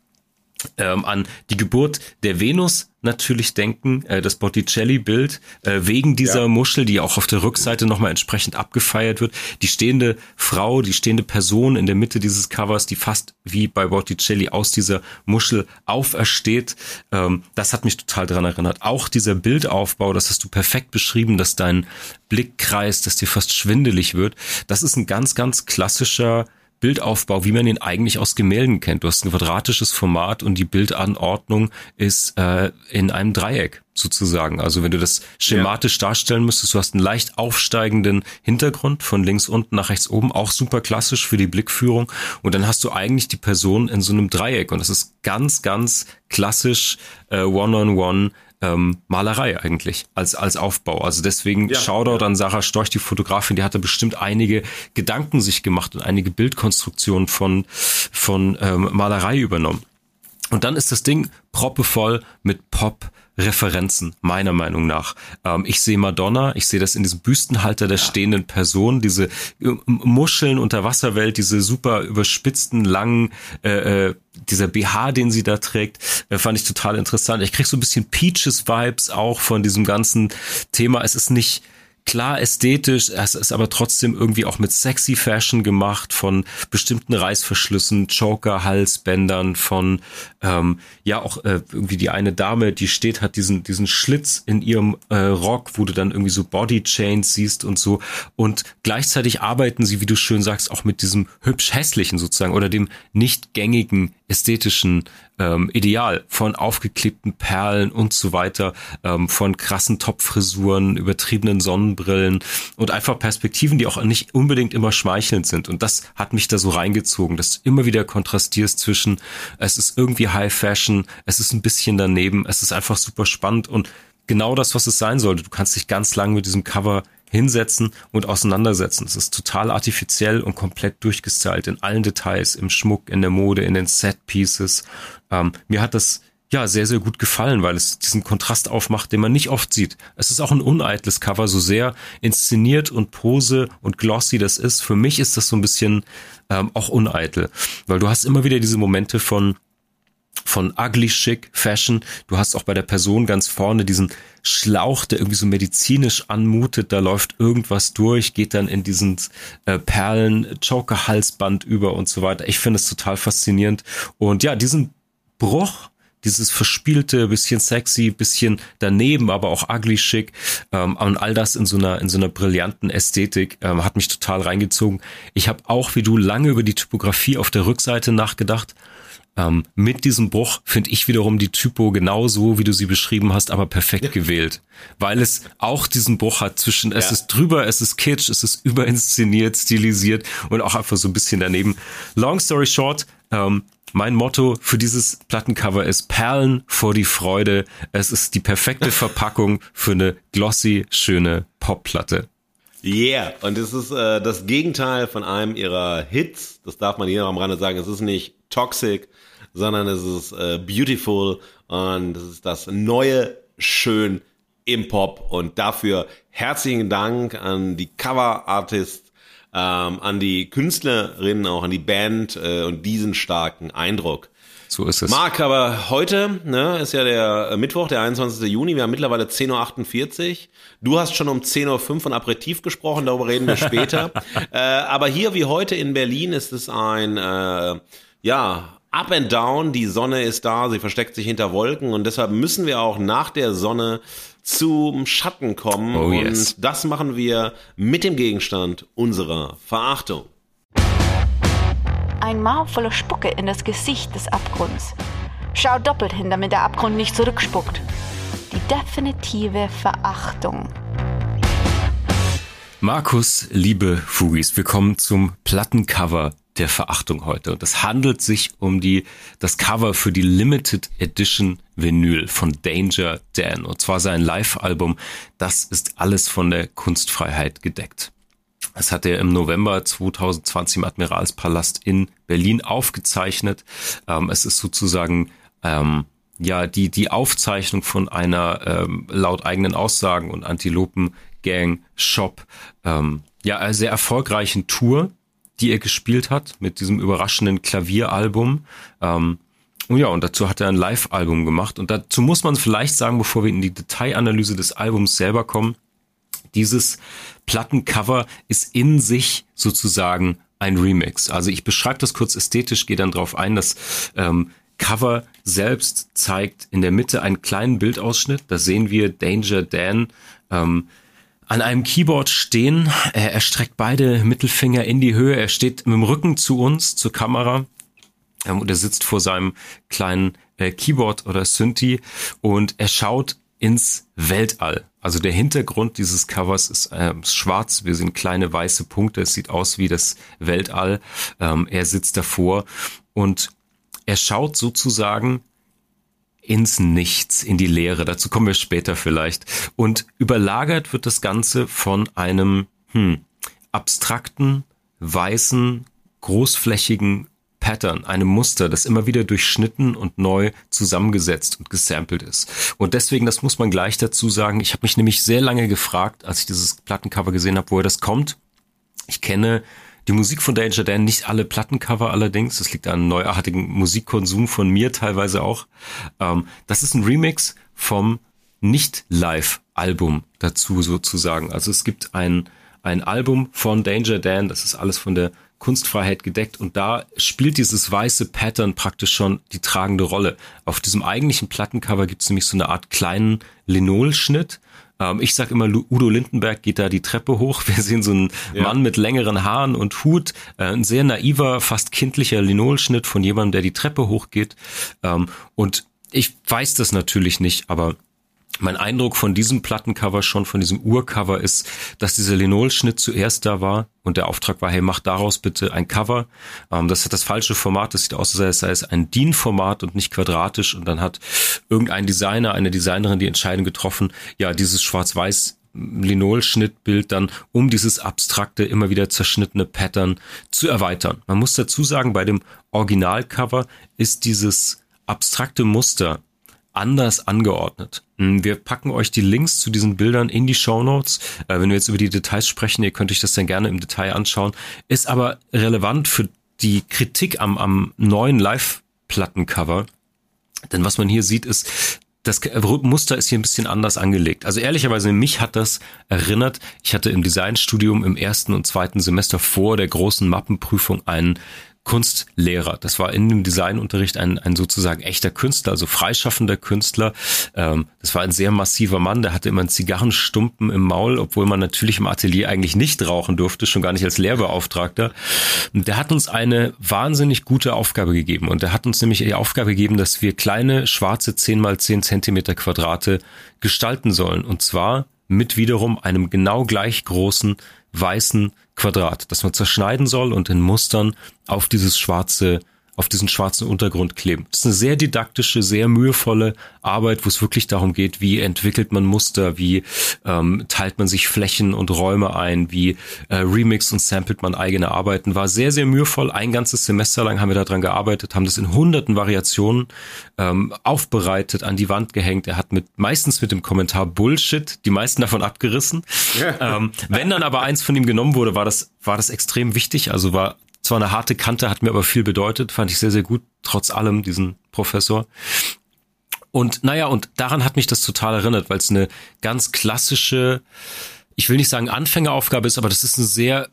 ähm, an die Geburt der Venus natürlich denken, äh, das Botticelli-Bild, äh, wegen dieser ja. Muschel, die auch auf der Rückseite nochmal entsprechend abgefeiert wird. Die stehende Frau, die stehende Person in der Mitte dieses Covers, die fast wie bei Botticelli aus dieser Muschel aufersteht, ähm, das hat mich total dran erinnert. Auch dieser Bildaufbau, das hast du perfekt beschrieben, dass dein Blick kreist, dass dir fast schwindelig wird. Das ist ein ganz, ganz klassischer Bildaufbau, wie man ihn eigentlich aus Gemälden kennt. Du hast ein quadratisches Format und die Bildanordnung ist äh, in einem Dreieck sozusagen. Also wenn du das schematisch ja. darstellen müsstest, du hast einen leicht aufsteigenden Hintergrund von links unten nach rechts oben, auch super klassisch für die Blickführung. Und dann hast du eigentlich die Person in so einem Dreieck. Und das ist ganz, ganz klassisch äh, One-on-One. -on -one, ähm, Malerei eigentlich als als Aufbau. Also deswegen ja, Shoutout ja. an Sarah Storch, die Fotografin, die hatte bestimmt einige Gedanken sich gemacht und einige Bildkonstruktionen von von ähm, Malerei übernommen. Und dann ist das Ding proppevoll mit Pop, Referenzen, meiner Meinung nach. Ähm, ich sehe Madonna, ich sehe das in diesem Büstenhalter der ja. stehenden Person, diese äh, Muscheln unter Wasserwelt, diese super überspitzten, langen, äh, äh dieser BH, den sie da trägt, äh, fand ich total interessant. Ich krieg so ein bisschen Peaches-Vibes auch von diesem ganzen Thema. Es ist nicht klar ästhetisch, es ist aber trotzdem irgendwie auch mit sexy Fashion gemacht, von bestimmten Reißverschlüssen, Choker, Halsbändern, von ähm, ja auch äh, irgendwie die eine Dame, die steht, hat diesen diesen Schlitz in ihrem äh, Rock, wo du dann irgendwie so Body Chains siehst und so. Und gleichzeitig arbeiten sie, wie du schön sagst, auch mit diesem hübsch hässlichen sozusagen oder dem nicht gängigen ästhetischen ähm, Ideal von aufgeklebten Perlen und so weiter, ähm, von krassen Topfrisuren, übertriebenen Sonnenbrillen und einfach Perspektiven, die auch nicht unbedingt immer schmeichelnd sind. Und das hat mich da so reingezogen, dass du immer wieder kontrastierst zwischen, es ist irgendwie High Fashion, es ist ein bisschen daneben, es ist einfach super spannend und genau das, was es sein sollte. Du kannst dich ganz lang mit diesem Cover hinsetzen und auseinandersetzen. Es ist total artifiziell und komplett durchgestylt in allen Details, im Schmuck, in der Mode, in den Set Pieces. Ähm, mir hat das ja sehr, sehr gut gefallen, weil es diesen Kontrast aufmacht, den man nicht oft sieht. Es ist auch ein uneitles Cover, so sehr inszeniert und Pose und glossy das ist. Für mich ist das so ein bisschen ähm, auch uneitel, weil du hast immer wieder diese Momente von von ugly chic Fashion. Du hast auch bei der Person ganz vorne diesen Schlauch, der irgendwie so medizinisch anmutet. Da läuft irgendwas durch, geht dann in diesen äh, Perlen Joker Halsband über und so weiter. Ich finde es total faszinierend. Und ja, diesen Bruch, dieses verspielte, bisschen sexy, bisschen daneben, aber auch ugly chic ähm, und all das in so einer in so einer brillanten Ästhetik ähm, hat mich total reingezogen. Ich habe auch wie du lange über die Typografie auf der Rückseite nachgedacht ähm, mit diesem Bruch finde ich wiederum die Typo genauso, wie du sie beschrieben hast, aber perfekt ja. gewählt. Weil es auch diesen Bruch hat zwischen, ja. es ist drüber, es ist kitsch, es ist überinszeniert, stilisiert und auch einfach so ein bisschen daneben. Long story short, ähm, mein Motto für dieses Plattencover ist Perlen vor die Freude. Es ist die perfekte Verpackung für eine glossy, schöne Popplatte. Yeah, und es ist äh, das Gegenteil von einem ihrer Hits. Das darf man hier noch am Rande sagen. Es ist nicht toxic, sondern es ist äh, beautiful und es ist das neue schön im Pop. Und dafür herzlichen Dank an die Cover-Artists, ähm, an die Künstlerinnen, auch an die Band äh, und diesen starken Eindruck. So ist es. Marc, aber heute ne, ist ja der Mittwoch, der 21. Juni. Wir haben mittlerweile 10.48 Uhr. Du hast schon um 10.05 Uhr von Aperitif gesprochen, darüber reden wir später. äh, aber hier wie heute in Berlin ist es ein, äh, ja, Up and Down. Die Sonne ist da, sie versteckt sich hinter Wolken und deshalb müssen wir auch nach der Sonne zum Schatten kommen. Oh, und yes. das machen wir mit dem Gegenstand unserer Verachtung. Ein Maul voller Spucke in das Gesicht des Abgrunds. Schau doppelt hin, damit der Abgrund nicht zurückspuckt. Die definitive Verachtung. Markus, liebe Fugis, wir kommen zum Plattencover der Verachtung heute. Und es handelt sich um die, das Cover für die Limited Edition Vinyl von Danger Dan. Und zwar sein Live-Album. Das ist alles von der Kunstfreiheit gedeckt. Das hat er im November 2020 im Admiralspalast in Berlin aufgezeichnet. Ähm, es ist sozusagen ähm, ja die die Aufzeichnung von einer ähm, laut eigenen Aussagen und Antilopen Gang Shop ähm, ja sehr erfolgreichen Tour, die er gespielt hat mit diesem überraschenden Klavieralbum. Ähm, und ja, und dazu hat er ein Live-Album gemacht. Und dazu muss man vielleicht sagen, bevor wir in die Detailanalyse des Albums selber kommen, dieses Plattencover ist in sich sozusagen ein Remix. Also ich beschreibe das kurz ästhetisch, gehe dann drauf ein. Das ähm, Cover selbst zeigt in der Mitte einen kleinen Bildausschnitt. Da sehen wir Danger Dan ähm, an einem Keyboard stehen. Er, er streckt beide Mittelfinger in die Höhe. Er steht mit dem Rücken zu uns, zur Kamera. Ähm, und er sitzt vor seinem kleinen äh, Keyboard oder Synthi und er schaut ins Weltall. Also der Hintergrund dieses Covers ist äh, schwarz. Wir sehen kleine weiße Punkte. Es sieht aus wie das Weltall. Ähm, er sitzt davor und er schaut sozusagen ins Nichts, in die Leere. Dazu kommen wir später vielleicht. Und überlagert wird das Ganze von einem hm, abstrakten, weißen, großflächigen Pattern, einem Muster, das immer wieder durchschnitten und neu zusammengesetzt und gesampelt ist. Und deswegen, das muss man gleich dazu sagen, ich habe mich nämlich sehr lange gefragt, als ich dieses Plattencover gesehen habe, woher das kommt. Ich kenne die Musik von Danger Dan, nicht alle Plattencover allerdings. Das liegt an neuartigen Musikkonsum von mir teilweise auch. Ähm, das ist ein Remix vom Nicht-Live-Album dazu sozusagen. Also es gibt ein, ein Album von Danger Dan, das ist alles von der Kunstfreiheit gedeckt und da spielt dieses weiße Pattern praktisch schon die tragende Rolle. Auf diesem eigentlichen Plattencover gibt es nämlich so eine Art kleinen Linolschnitt. Ähm, ich sag immer, Udo Lindenberg geht da die Treppe hoch. Wir sehen so einen ja. Mann mit längeren Haaren und Hut, äh, ein sehr naiver, fast kindlicher Linolschnitt von jemandem, der die Treppe hochgeht. Ähm, und ich weiß das natürlich nicht, aber mein Eindruck von diesem Plattencover schon, von diesem Urcover ist, dass dieser Linolschnitt zuerst da war und der Auftrag war, hey, mach daraus bitte ein Cover. Ähm, das hat das falsche Format, das sieht aus, als sei es ein DIN-Format und nicht quadratisch und dann hat irgendein Designer, eine Designerin die Entscheidung getroffen, ja, dieses schwarz-weiß Linolschnittbild dann, um dieses abstrakte, immer wieder zerschnittene Pattern zu erweitern. Man muss dazu sagen, bei dem Originalcover ist dieses abstrakte Muster anders angeordnet. Hm, wir packen euch die Links zu diesen Bildern in die Show Notes. Äh, wenn wir jetzt über die Details sprechen, ihr könnt euch das dann gerne im Detail anschauen. Ist aber relevant für die Kritik am, am neuen Live-Plattencover. Denn was man hier sieht, ist, das Muster ist hier ein bisschen anders angelegt. Also ehrlicherweise, mich hat das erinnert. Ich hatte im Designstudium im ersten und zweiten Semester vor der großen Mappenprüfung einen Kunstlehrer. Das war in dem Designunterricht ein, ein sozusagen echter Künstler, also freischaffender Künstler. Ähm, das war ein sehr massiver Mann, der hatte immer einen Zigarrenstumpen im Maul, obwohl man natürlich im Atelier eigentlich nicht rauchen durfte, schon gar nicht als Lehrbeauftragter. Und der hat uns eine wahnsinnig gute Aufgabe gegeben. Und der hat uns nämlich die Aufgabe gegeben, dass wir kleine schwarze 10 mal 10 Zentimeter Quadrate gestalten sollen. Und zwar mit wiederum einem genau gleich großen weißen Quadrat, das man zerschneiden soll und in Mustern auf dieses schwarze auf diesen schwarzen Untergrund kleben. Das ist eine sehr didaktische, sehr mühevolle Arbeit, wo es wirklich darum geht, wie entwickelt man Muster, wie ähm, teilt man sich Flächen und Räume ein, wie äh, remix und samplet man eigene Arbeiten. War sehr, sehr mühevoll. Ein ganzes Semester lang haben wir daran gearbeitet, haben das in hunderten Variationen ähm, aufbereitet, an die Wand gehängt. Er hat mit meistens mit dem Kommentar Bullshit die meisten davon abgerissen. Ähm, wenn dann aber eins von ihm genommen wurde, war das war das extrem wichtig. Also war zwar eine harte Kante, hat mir aber viel bedeutet, fand ich sehr, sehr gut, trotz allem, diesen Professor. Und naja, und daran hat mich das total erinnert, weil es eine ganz klassische, ich will nicht sagen Anfängeraufgabe ist, aber das ist eine sehr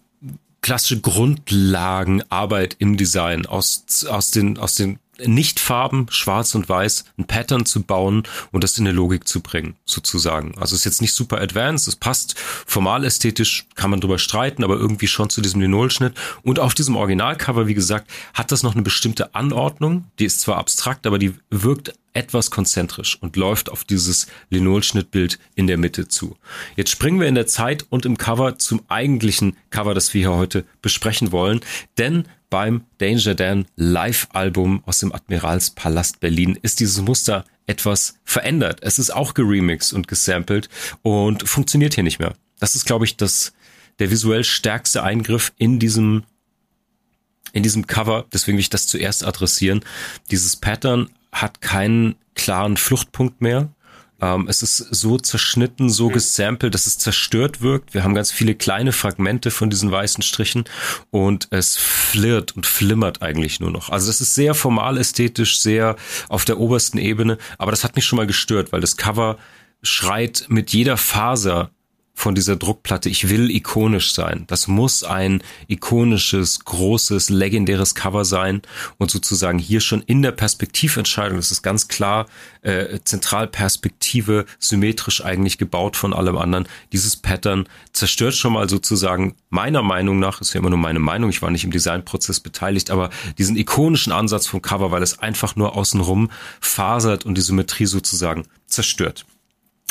klassische Grundlagenarbeit im Design aus, aus den, aus den Nichtfarben, schwarz und weiß, ein Pattern zu bauen und das in eine Logik zu bringen, sozusagen. Also ist jetzt nicht super advanced, es passt formal ästhetisch, kann man drüber streiten, aber irgendwie schon zu diesem Linolschnitt. Und auf diesem Originalcover, wie gesagt, hat das noch eine bestimmte Anordnung, die ist zwar abstrakt, aber die wirkt etwas konzentrisch und läuft auf dieses Linolschnittbild in der Mitte zu. Jetzt springen wir in der Zeit und im Cover zum eigentlichen Cover, das wir hier heute besprechen wollen, denn beim Danger Dan Live-Album aus dem Admiralspalast Berlin ist dieses Muster etwas verändert. Es ist auch geremixed und gesampelt und funktioniert hier nicht mehr. Das ist, glaube ich, das, der visuell stärkste Eingriff in diesem in diesem Cover, deswegen will ich das zuerst adressieren. Dieses Pattern hat keinen klaren Fluchtpunkt mehr. Ähm, es ist so zerschnitten, so gesampelt, dass es zerstört wirkt. Wir haben ganz viele kleine Fragmente von diesen weißen Strichen und es flirrt und flimmert eigentlich nur noch. Also es ist sehr formal ästhetisch, sehr auf der obersten Ebene, aber das hat mich schon mal gestört, weil das Cover schreit mit jeder Faser von dieser Druckplatte. Ich will ikonisch sein. Das muss ein ikonisches, großes, legendäres Cover sein und sozusagen hier schon in der Perspektiventscheidung, das ist ganz klar äh, Zentralperspektive, symmetrisch eigentlich gebaut von allem anderen. Dieses Pattern zerstört schon mal sozusagen meiner Meinung nach, ist ja immer nur meine Meinung, ich war nicht im Designprozess beteiligt, aber diesen ikonischen Ansatz vom Cover, weil es einfach nur außenrum fasert und die Symmetrie sozusagen zerstört.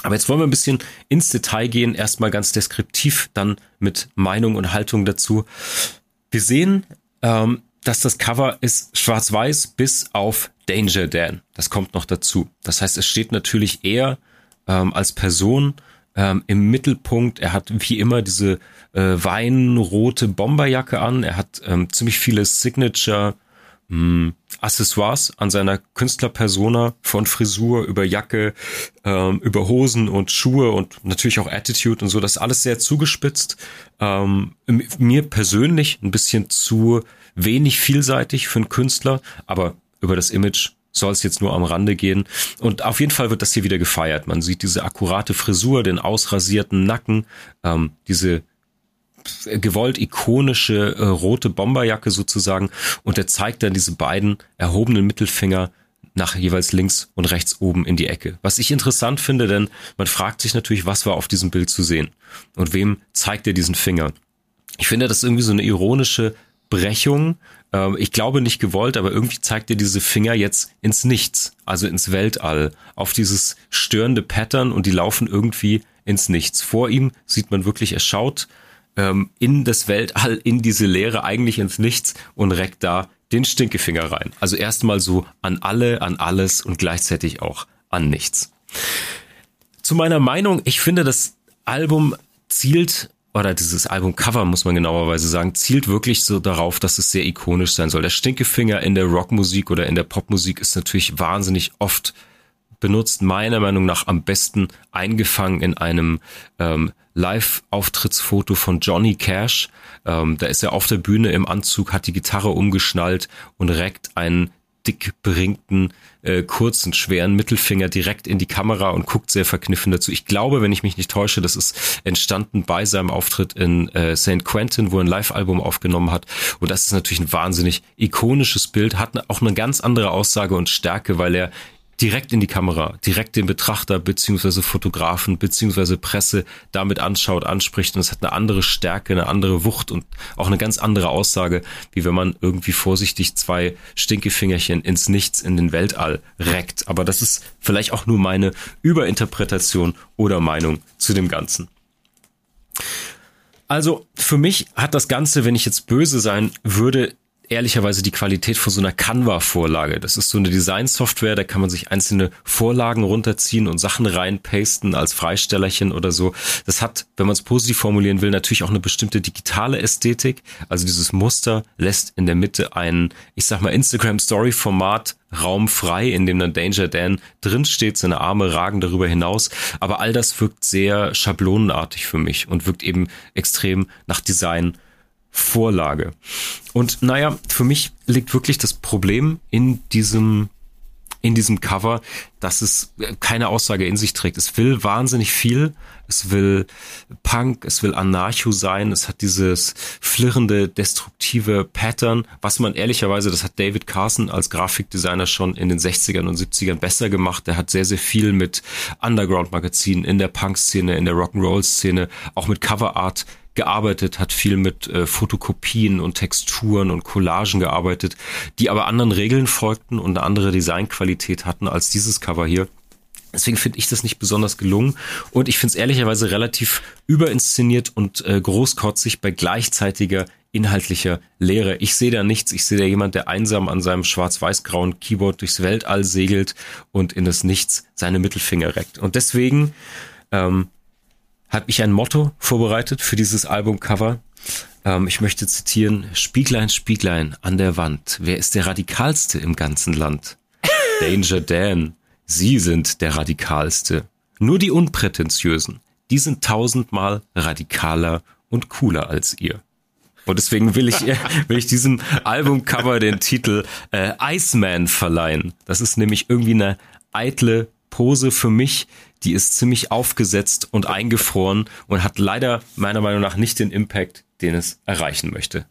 Aber jetzt wollen wir ein bisschen ins Detail gehen, erstmal ganz deskriptiv, dann mit Meinung und Haltung dazu. Wir sehen, ähm, dass das Cover ist schwarz-weiß bis auf Danger Dan. Das kommt noch dazu. Das heißt, es steht natürlich eher ähm, als Person ähm, im Mittelpunkt. Er hat wie immer diese äh, weinrote Bomberjacke an. Er hat ähm, ziemlich viele Signature mh, hm, Accessoires an seiner Künstlerpersona von Frisur über Jacke, ähm, über Hosen und Schuhe und natürlich auch Attitude und so. Das alles sehr zugespitzt. Ähm, mir persönlich ein bisschen zu wenig vielseitig für einen Künstler, aber über das Image soll es jetzt nur am Rande gehen. Und auf jeden Fall wird das hier wieder gefeiert. Man sieht diese akkurate Frisur, den ausrasierten Nacken, ähm, diese gewollt ikonische äh, rote Bomberjacke sozusagen und er zeigt dann diese beiden erhobenen Mittelfinger nach jeweils links und rechts oben in die Ecke. Was ich interessant finde, denn man fragt sich natürlich, was war auf diesem Bild zu sehen und wem zeigt er diesen Finger. Ich finde das irgendwie so eine ironische Brechung. Ähm, ich glaube nicht gewollt, aber irgendwie zeigt er diese Finger jetzt ins Nichts, also ins Weltall, auf dieses störende Pattern und die laufen irgendwie ins Nichts. Vor ihm sieht man wirklich, er schaut ähm, in das Weltall, in diese Leere, eigentlich ins Nichts und reckt da den Stinkefinger rein. Also erstmal so an alle, an alles und gleichzeitig auch an nichts. Zu meiner Meinung, ich finde, das Album zielt oder dieses Albumcover, muss man genauerweise sagen, zielt wirklich so darauf, dass es sehr ikonisch sein soll. Der Stinkefinger in der Rockmusik oder in der Popmusik ist natürlich wahnsinnig oft benutzt, meiner Meinung nach am besten eingefangen in einem ähm, Live-Auftrittsfoto von Johnny Cash. Ähm, da ist er auf der Bühne im Anzug, hat die Gitarre umgeschnallt und reckt einen dick beringten, äh, kurzen, schweren Mittelfinger direkt in die Kamera und guckt sehr verkniffen dazu. Ich glaube, wenn ich mich nicht täusche, das ist entstanden bei seinem Auftritt in äh, St. Quentin, wo er ein Live-Album aufgenommen hat. Und das ist natürlich ein wahnsinnig ikonisches Bild, hat auch eine ganz andere Aussage und Stärke, weil er direkt in die Kamera, direkt den Betrachter beziehungsweise Fotografen beziehungsweise Presse damit anschaut, anspricht und es hat eine andere Stärke, eine andere Wucht und auch eine ganz andere Aussage, wie wenn man irgendwie vorsichtig zwei Stinkefingerchen ins Nichts in den Weltall reckt. Aber das ist vielleicht auch nur meine Überinterpretation oder Meinung zu dem Ganzen. Also für mich hat das Ganze, wenn ich jetzt böse sein würde, ehrlicherweise die Qualität von so einer Canva-Vorlage. Das ist so eine Design-Software, da kann man sich einzelne Vorlagen runterziehen und Sachen reinpasten als Freistellerchen oder so. Das hat, wenn man es positiv formulieren will, natürlich auch eine bestimmte digitale Ästhetik. Also dieses Muster lässt in der Mitte ein, ich sag mal, Instagram-Story-Format Raum frei, in dem dann Danger Dan drinsteht, seine Arme ragen darüber hinaus. Aber all das wirkt sehr schablonenartig für mich und wirkt eben extrem nach Design Vorlage. Und naja, für mich liegt wirklich das Problem in diesem in diesem Cover, dass es keine Aussage in sich trägt. Es will wahnsinnig viel. Es will Punk, es will Anarcho sein. Es hat dieses flirrende, destruktive Pattern, was man ehrlicherweise, das hat David Carson als Grafikdesigner schon in den 60ern und 70ern besser gemacht. Der hat sehr, sehr viel mit Underground-Magazinen in der Punk-Szene, in der Rock'n'Roll-Szene, auch mit Coverart gearbeitet, hat viel mit äh, Fotokopien und Texturen und Collagen gearbeitet, die aber anderen Regeln folgten und eine andere Designqualität hatten als dieses Cover hier. Deswegen finde ich das nicht besonders gelungen und ich finde es ehrlicherweise relativ überinszeniert und äh, großkotzig bei gleichzeitiger inhaltlicher Lehre. Ich sehe da nichts. Ich sehe da jemand, der einsam an seinem schwarz-weiß-grauen Keyboard durchs Weltall segelt und in das Nichts seine Mittelfinger reckt. Und deswegen ähm, habe ich ein Motto vorbereitet für dieses Albumcover. Ähm, ich möchte zitieren, Spieglein, Spieglein an der Wand, wer ist der Radikalste im ganzen Land? Danger Dan, Sie sind der Radikalste. Nur die Unprätentiösen, die sind tausendmal radikaler und cooler als ihr. Und deswegen will ich, will ich diesem Albumcover den Titel äh, Iceman verleihen. Das ist nämlich irgendwie eine eitle Pose für mich, die ist ziemlich aufgesetzt und eingefroren und hat leider meiner Meinung nach nicht den Impact, den es erreichen möchte.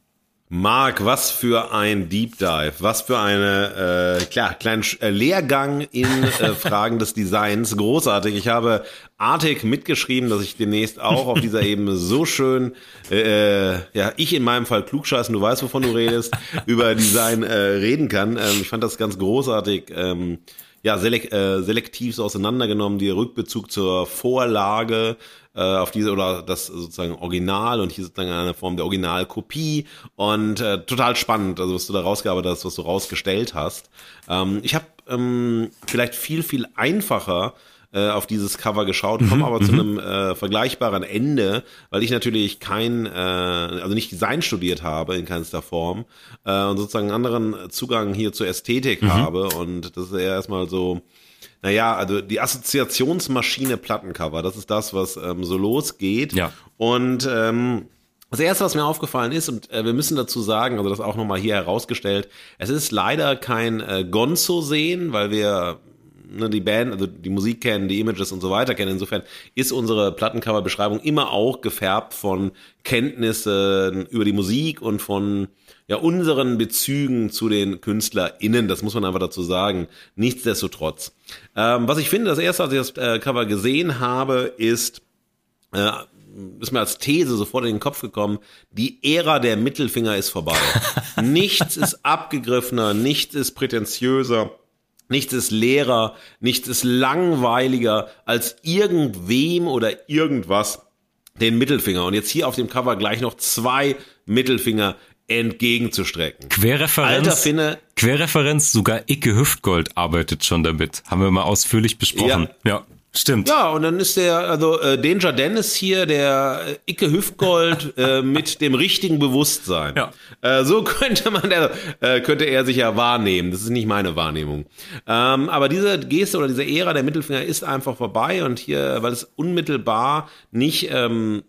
Marc, was für ein Deep Dive, was für eine äh, klar kleinen äh, Lehrgang in äh, Fragen des Designs, großartig. Ich habe artig mitgeschrieben, dass ich demnächst auch auf dieser Ebene so schön, äh, ja ich in meinem Fall klugscheißen, du weißt, wovon du redest, über Design äh, reden kann. Ähm, ich fand das ganz großartig. Ähm, ja, selek äh, selektiv so auseinandergenommen, die Rückbezug zur Vorlage äh, auf diese oder das sozusagen Original und hier sozusagen eine Form der Originalkopie und äh, total spannend, also was du da rausgearbeitet hast, was du rausgestellt hast. Ähm, ich habe ähm, vielleicht viel, viel einfacher äh, auf dieses Cover geschaut, komme mhm, aber zu mhm. einem äh, vergleichbaren Ende, weil ich natürlich kein, äh, also nicht Design studiert habe in keinster Form äh, und sozusagen einen anderen Zugang hier zur Ästhetik mhm. habe und das ist eher erstmal so, naja, also die Assoziationsmaschine Plattencover, das ist das, was ähm, so losgeht. Ja. Und ähm, das erste, was mir aufgefallen ist, und äh, wir müssen dazu sagen, also das auch nochmal hier herausgestellt, es ist leider kein äh, Gonzo sehen, weil wir ne, die Band, also die Musik kennen, die Images und so weiter kennen. Insofern ist unsere Plattencover-Beschreibung immer auch gefärbt von Kenntnissen über die Musik und von ja, unseren Bezügen zu den KünstlerInnen. Das muss man einfach dazu sagen. Nichtsdestotrotz. Ähm, was ich finde, das erste, als ich das äh, Cover gesehen habe, ist, äh, ist mir als These sofort in den Kopf gekommen, die Ära der Mittelfinger ist vorbei. nichts ist abgegriffener, nichts ist prätentiöser Nichts ist leerer, nichts ist langweiliger, als irgendwem oder irgendwas den Mittelfinger. Und jetzt hier auf dem Cover gleich noch zwei Mittelfinger entgegenzustrecken. Querreferenz, Alter Finne, Querreferenz, sogar Icke Hüftgold arbeitet schon damit. Haben wir mal ausführlich besprochen. Ja. ja. Stimmt. Ja, und dann ist der, also äh, Danger Dennis hier, der äh, Icke Hüftgold äh, mit dem richtigen Bewusstsein. Ja. Äh, so könnte man, äh, könnte er sich ja wahrnehmen. Das ist nicht meine Wahrnehmung. Ähm, aber diese Geste oder diese Ära der Mittelfinger ist einfach vorbei und hier, weil es unmittelbar nicht ähm,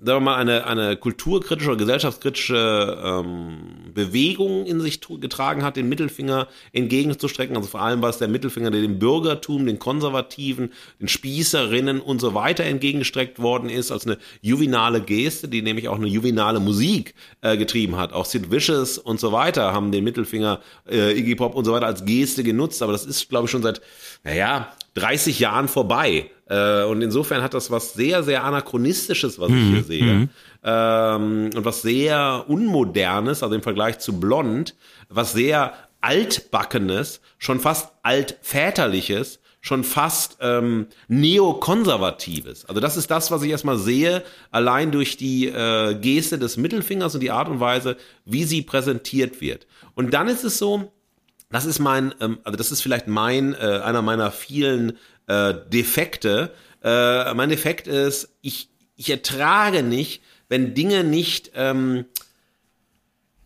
sagen wir mal, eine, eine kulturkritische oder gesellschaftskritische ähm, Bewegung in sich getragen hat, den Mittelfinger entgegenzustrecken. Also vor allem war es der Mittelfinger, der dem Bürgertum, den Konservativen, den Spießerinnen und so weiter entgegengestreckt worden ist, als eine juvenale Geste, die nämlich auch eine juvenale Musik äh, getrieben hat. Auch Sid Vicious und so weiter haben den Mittelfinger, äh, Iggy Pop und so weiter als Geste genutzt. Aber das ist, glaube ich, schon seit, naja, 30 Jahren vorbei. Äh, und insofern hat das was sehr, sehr anachronistisches, was ich hier mhm, sehe. Mhm. Ähm, und was sehr unmodernes, also im Vergleich zu Blond, was sehr altbackenes, schon fast altväterliches, schon fast ähm, neokonservatives. Also das ist das, was ich erstmal sehe, allein durch die äh, Geste des Mittelfingers und die Art und Weise, wie sie präsentiert wird. Und dann ist es so, das ist mein, ähm, also das ist vielleicht mein, äh, einer meiner vielen äh, Defekte. Äh, mein Defekt ist, ich, ich ertrage nicht, wenn Dinge nicht ähm,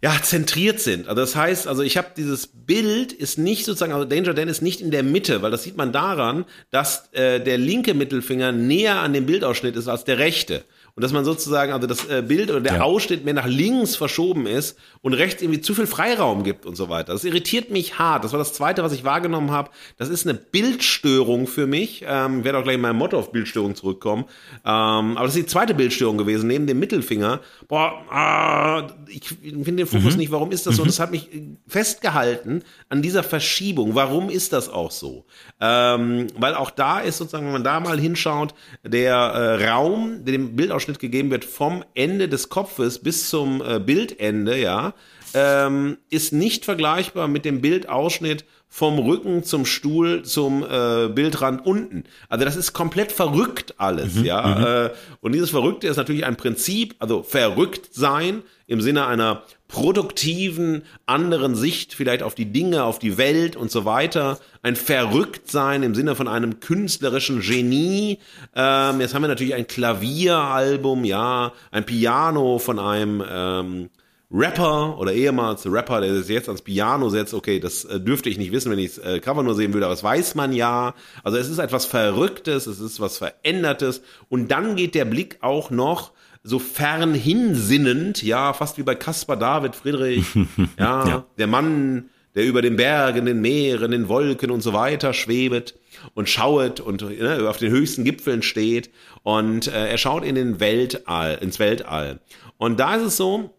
ja, zentriert sind. Also das heißt, also ich habe dieses Bild ist nicht sozusagen, also Danger Dan ist nicht in der Mitte, weil das sieht man daran, dass äh, der linke Mittelfinger näher an dem Bildausschnitt ist als der rechte und dass man sozusagen, also das äh, Bild oder der ja. Ausschnitt mehr nach links verschoben ist und rechts irgendwie zu viel Freiraum gibt und so weiter. Das irritiert mich hart. Das war das Zweite, was ich wahrgenommen habe. Das ist eine Bildstörung für mich. Ähm, ich werde auch gleich in meinem Motto auf Bildstörung zurückkommen. Ähm, aber das ist die zweite Bildstörung gewesen, neben dem Mittelfinger. Boah, ah, ich finde den Fokus mhm. nicht. Warum ist das so? Mhm. Das hat mich festgehalten an dieser Verschiebung. Warum ist das auch so? Ähm, weil auch da ist sozusagen, wenn man da mal hinschaut, der äh, Raum, der dem Bildausschnitt gegeben wird vom Ende des Kopfes bis zum äh, Bildende, ja, ähm, ist nicht vergleichbar mit dem Bildausschnitt vom Rücken zum Stuhl zum äh, Bildrand unten. Also das ist komplett verrückt alles, mhm, ja. Mhm. Äh, und dieses Verrückte ist natürlich ein Prinzip, also verrückt sein im Sinne einer produktiven, anderen Sicht vielleicht auf die Dinge, auf die Welt und so weiter. Ein Verrücktsein im Sinne von einem künstlerischen Genie. Ähm, jetzt haben wir natürlich ein Klavieralbum, ja, ein Piano von einem ähm, Rapper oder ehemals Rapper, der sich jetzt ans Piano setzt, okay, das äh, dürfte ich nicht wissen, wenn ich das äh, Cover nur sehen würde, aber das weiß man ja. Also es ist etwas Verrücktes, es ist was Verändertes und dann geht der Blick auch noch so fernhinsinnend, ja, fast wie bei Caspar David Friedrich, ja, ja, der Mann, der über den Bergen, den Meeren, den Wolken und so weiter schwebet und schauet und ne, auf den höchsten Gipfeln steht und äh, er schaut in den Weltall, ins Weltall. Und da ist es so,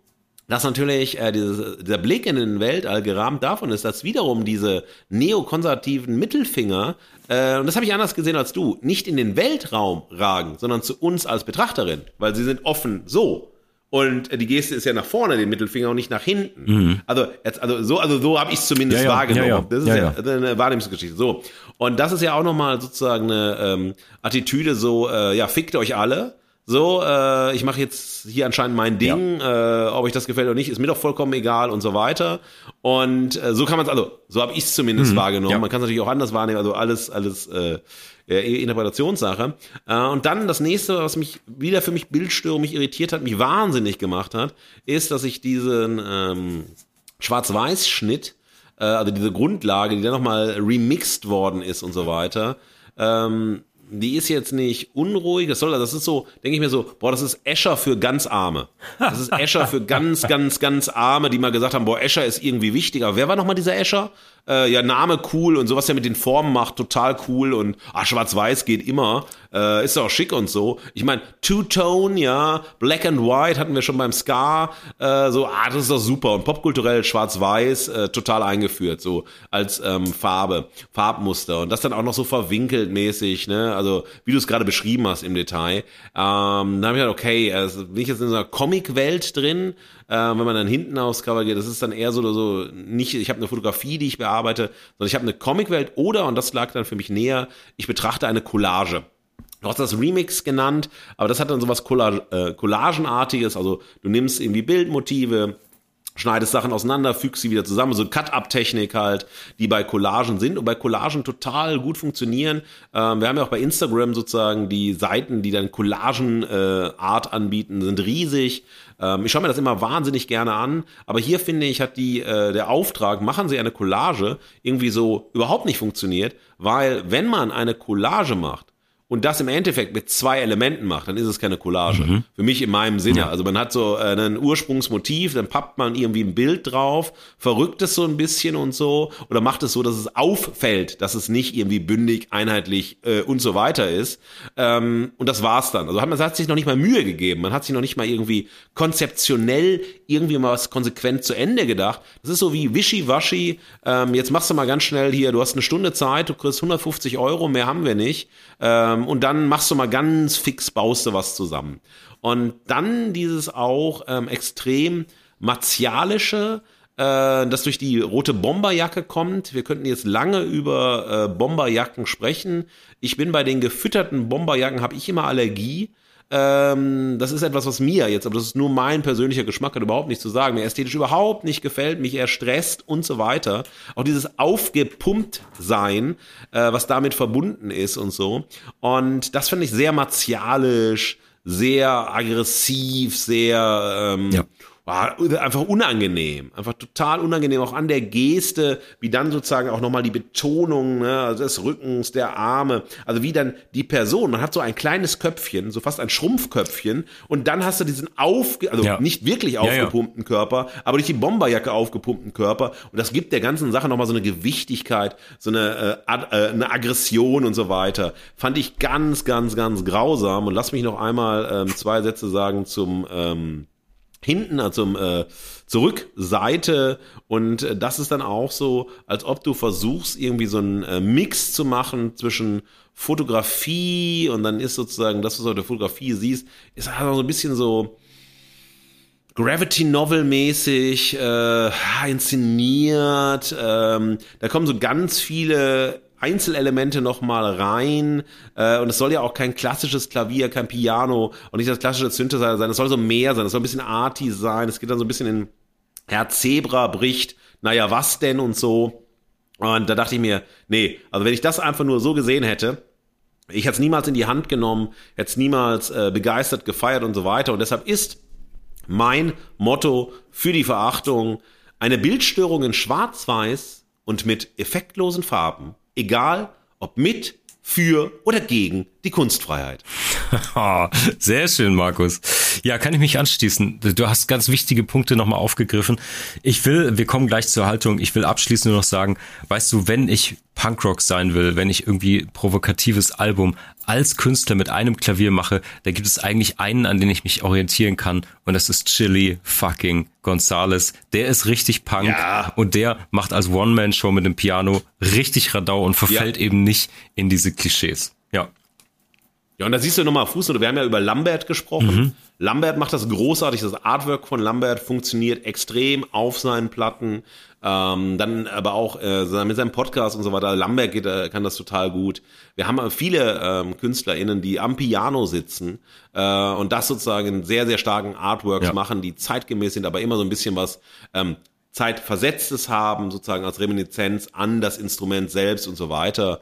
dass natürlich äh, dieses, dieser Blick in den Weltall gerahmt davon ist, dass wiederum diese neokonservativen Mittelfinger, äh, und das habe ich anders gesehen als du, nicht in den Weltraum ragen, sondern zu uns als Betrachterin, weil sie sind offen so. Und äh, die Geste ist ja nach vorne, den Mittelfinger und nicht nach hinten. Mhm. Also, jetzt, also so, also so habe ich es zumindest ja, ja, wahrgenommen. Ja, das ist ja, eine Wahrnehmungsgeschichte. So. Und das ist ja auch nochmal sozusagen eine ähm, Attitüde, so, äh, ja, fickt euch alle so, äh, ich mache jetzt hier anscheinend mein Ding, ja. äh, ob euch das gefällt oder nicht, ist mir doch vollkommen egal und so weiter. Und äh, so kann man es, also so habe ich es zumindest mhm. wahrgenommen. Ja. Man kann es natürlich auch anders wahrnehmen, also alles, alles äh, Interpretationssache. Äh, und dann das nächste, was mich wieder für mich Bildstörung mich irritiert hat, mich wahnsinnig gemacht hat, ist, dass ich diesen ähm, Schwarz-Weiß-Schnitt, äh, also diese Grundlage, die dann nochmal remixed worden ist und so weiter, ähm, die ist jetzt nicht unruhig, das soll, das ist so, denke ich mir so, boah, das ist Escher für ganz Arme. Das ist Escher für ganz, ganz, ganz Arme, die mal gesagt haben, boah, Escher ist irgendwie wichtiger. Wer war nochmal dieser Escher? Äh, ja, Name cool und sowas, der mit den Formen macht, total cool und ah, schwarz-weiß geht immer. Äh, ist auch schick und so. Ich meine, Two-Tone, ja, Black and White hatten wir schon beim Ska. Äh, so, ah, das ist doch super. Und popkulturell schwarz-weiß äh, total eingeführt, so als ähm, Farbe, Farbmuster. Und das dann auch noch so verwinkelt mäßig, ne? Also, wie du es gerade beschrieben hast im Detail. Ähm, da habe ich gedacht, okay, also bin ich jetzt in so einer Comic-Welt drin, äh, wenn man dann hinten aufs Cover geht, das ist dann eher so so, nicht, ich habe eine Fotografie, die ich bearbeite, sondern ich habe eine Comicwelt oder, und das lag dann für mich näher, ich betrachte eine Collage. Du hast das Remix genannt, aber das hat dann sowas Collage, äh, Collagenartiges, also du nimmst irgendwie Bildmotive, schneidest Sachen auseinander, fügst sie wieder zusammen, so Cut-Up-Technik halt, die bei Collagen sind und bei Collagen total gut funktionieren. Ähm, wir haben ja auch bei Instagram sozusagen die Seiten, die dann Collagen-Art äh, anbieten, sind riesig. Ähm, ich schaue mir das immer wahnsinnig gerne an, aber hier finde ich, hat die, äh, der Auftrag, machen Sie eine Collage, irgendwie so überhaupt nicht funktioniert, weil wenn man eine Collage macht, und das im Endeffekt mit zwei Elementen macht, dann ist es keine Collage. Mhm. Für mich in meinem Sinne. Ja. Also man hat so äh, ein Ursprungsmotiv, dann pappt man irgendwie ein Bild drauf, verrückt es so ein bisschen und so, oder macht es so, dass es auffällt, dass es nicht irgendwie bündig, einheitlich äh, und so weiter ist. Ähm, und das war's dann. Also hat man hat sich noch nicht mal Mühe gegeben. Man hat sich noch nicht mal irgendwie konzeptionell irgendwie mal was konsequent zu Ende gedacht. Das ist so wie wischiwaschi. Ähm, jetzt machst du mal ganz schnell hier, du hast eine Stunde Zeit, du kriegst 150 Euro, mehr haben wir nicht. Ähm, und dann machst du mal ganz fix, baust du was zusammen. Und dann dieses auch ähm, extrem martialische, äh, das durch die rote Bomberjacke kommt. Wir könnten jetzt lange über äh, Bomberjacken sprechen. Ich bin bei den gefütterten Bomberjacken, habe ich immer Allergie. Ähm, das ist etwas, was mir jetzt, aber das ist nur mein persönlicher Geschmack, hat überhaupt nichts zu sagen, mir ästhetisch überhaupt nicht gefällt, mich eher stresst und so weiter. Auch dieses aufgepumpt sein, äh, was damit verbunden ist und so. Und das finde ich sehr martialisch, sehr aggressiv, sehr ähm, ja war einfach unangenehm, einfach total unangenehm, auch an der Geste, wie dann sozusagen auch nochmal die Betonung ne, also des Rückens, der Arme, also wie dann die Person, man hat so ein kleines Köpfchen, so fast ein Schrumpfköpfchen und dann hast du diesen auf, also ja. nicht wirklich aufgepumpten ja, ja. Körper, aber durch die Bomberjacke aufgepumpten Körper und das gibt der ganzen Sache nochmal so eine Gewichtigkeit, so eine, äh, äh, eine Aggression und so weiter. Fand ich ganz, ganz, ganz grausam und lass mich noch einmal ähm, zwei Sätze sagen zum ähm, hinten, also äh, Zurückseite und äh, das ist dann auch so, als ob du versuchst irgendwie so einen äh, Mix zu machen zwischen Fotografie und dann ist sozusagen das, was du auf der Fotografie siehst, ist halt so ein bisschen so Gravity Novel mäßig äh, inszeniert. Ähm, da kommen so ganz viele Einzelelemente nochmal rein. Äh, und es soll ja auch kein klassisches Klavier, kein Piano und nicht das klassische Synthesizer sein. Es soll so mehr sein. Es soll ein bisschen arty sein. Es geht dann so ein bisschen in Herr Zebra bricht. Naja, was denn und so. Und da dachte ich mir, nee, also wenn ich das einfach nur so gesehen hätte, ich hätte es niemals in die Hand genommen, hätte es niemals äh, begeistert gefeiert und so weiter. Und deshalb ist mein Motto für die Verachtung eine Bildstörung in Schwarz-Weiß und mit effektlosen Farben egal ob mit, für oder gegen die Kunstfreiheit. Sehr schön, Markus. Ja, kann ich mich anschließen. Du hast ganz wichtige Punkte nochmal aufgegriffen. Ich will, wir kommen gleich zur Haltung. Ich will abschließend nur noch sagen, weißt du, wenn ich Punkrock sein will, wenn ich irgendwie provokatives Album als Künstler mit einem Klavier mache, da gibt es eigentlich einen, an den ich mich orientieren kann und das ist Chili fucking Gonzales. Der ist richtig Punk ja. und der macht als One-Man-Show mit dem Piano richtig Radau und verfällt ja. eben nicht in diese Klischees. Ja. Und da siehst du nochmal Fußnote. Wir haben ja über Lambert gesprochen. Mhm. Lambert macht das großartig. Das Artwork von Lambert funktioniert extrem auf seinen Platten. Ähm, dann aber auch äh, mit seinem Podcast und so weiter. Lambert geht, äh, kann das total gut. Wir haben viele ähm, KünstlerInnen, die am Piano sitzen äh, und das sozusagen in sehr, sehr starken Artworks ja. machen, die zeitgemäß sind, aber immer so ein bisschen was ähm, Zeitversetztes haben, sozusagen als Reminiszenz an das Instrument selbst und so weiter.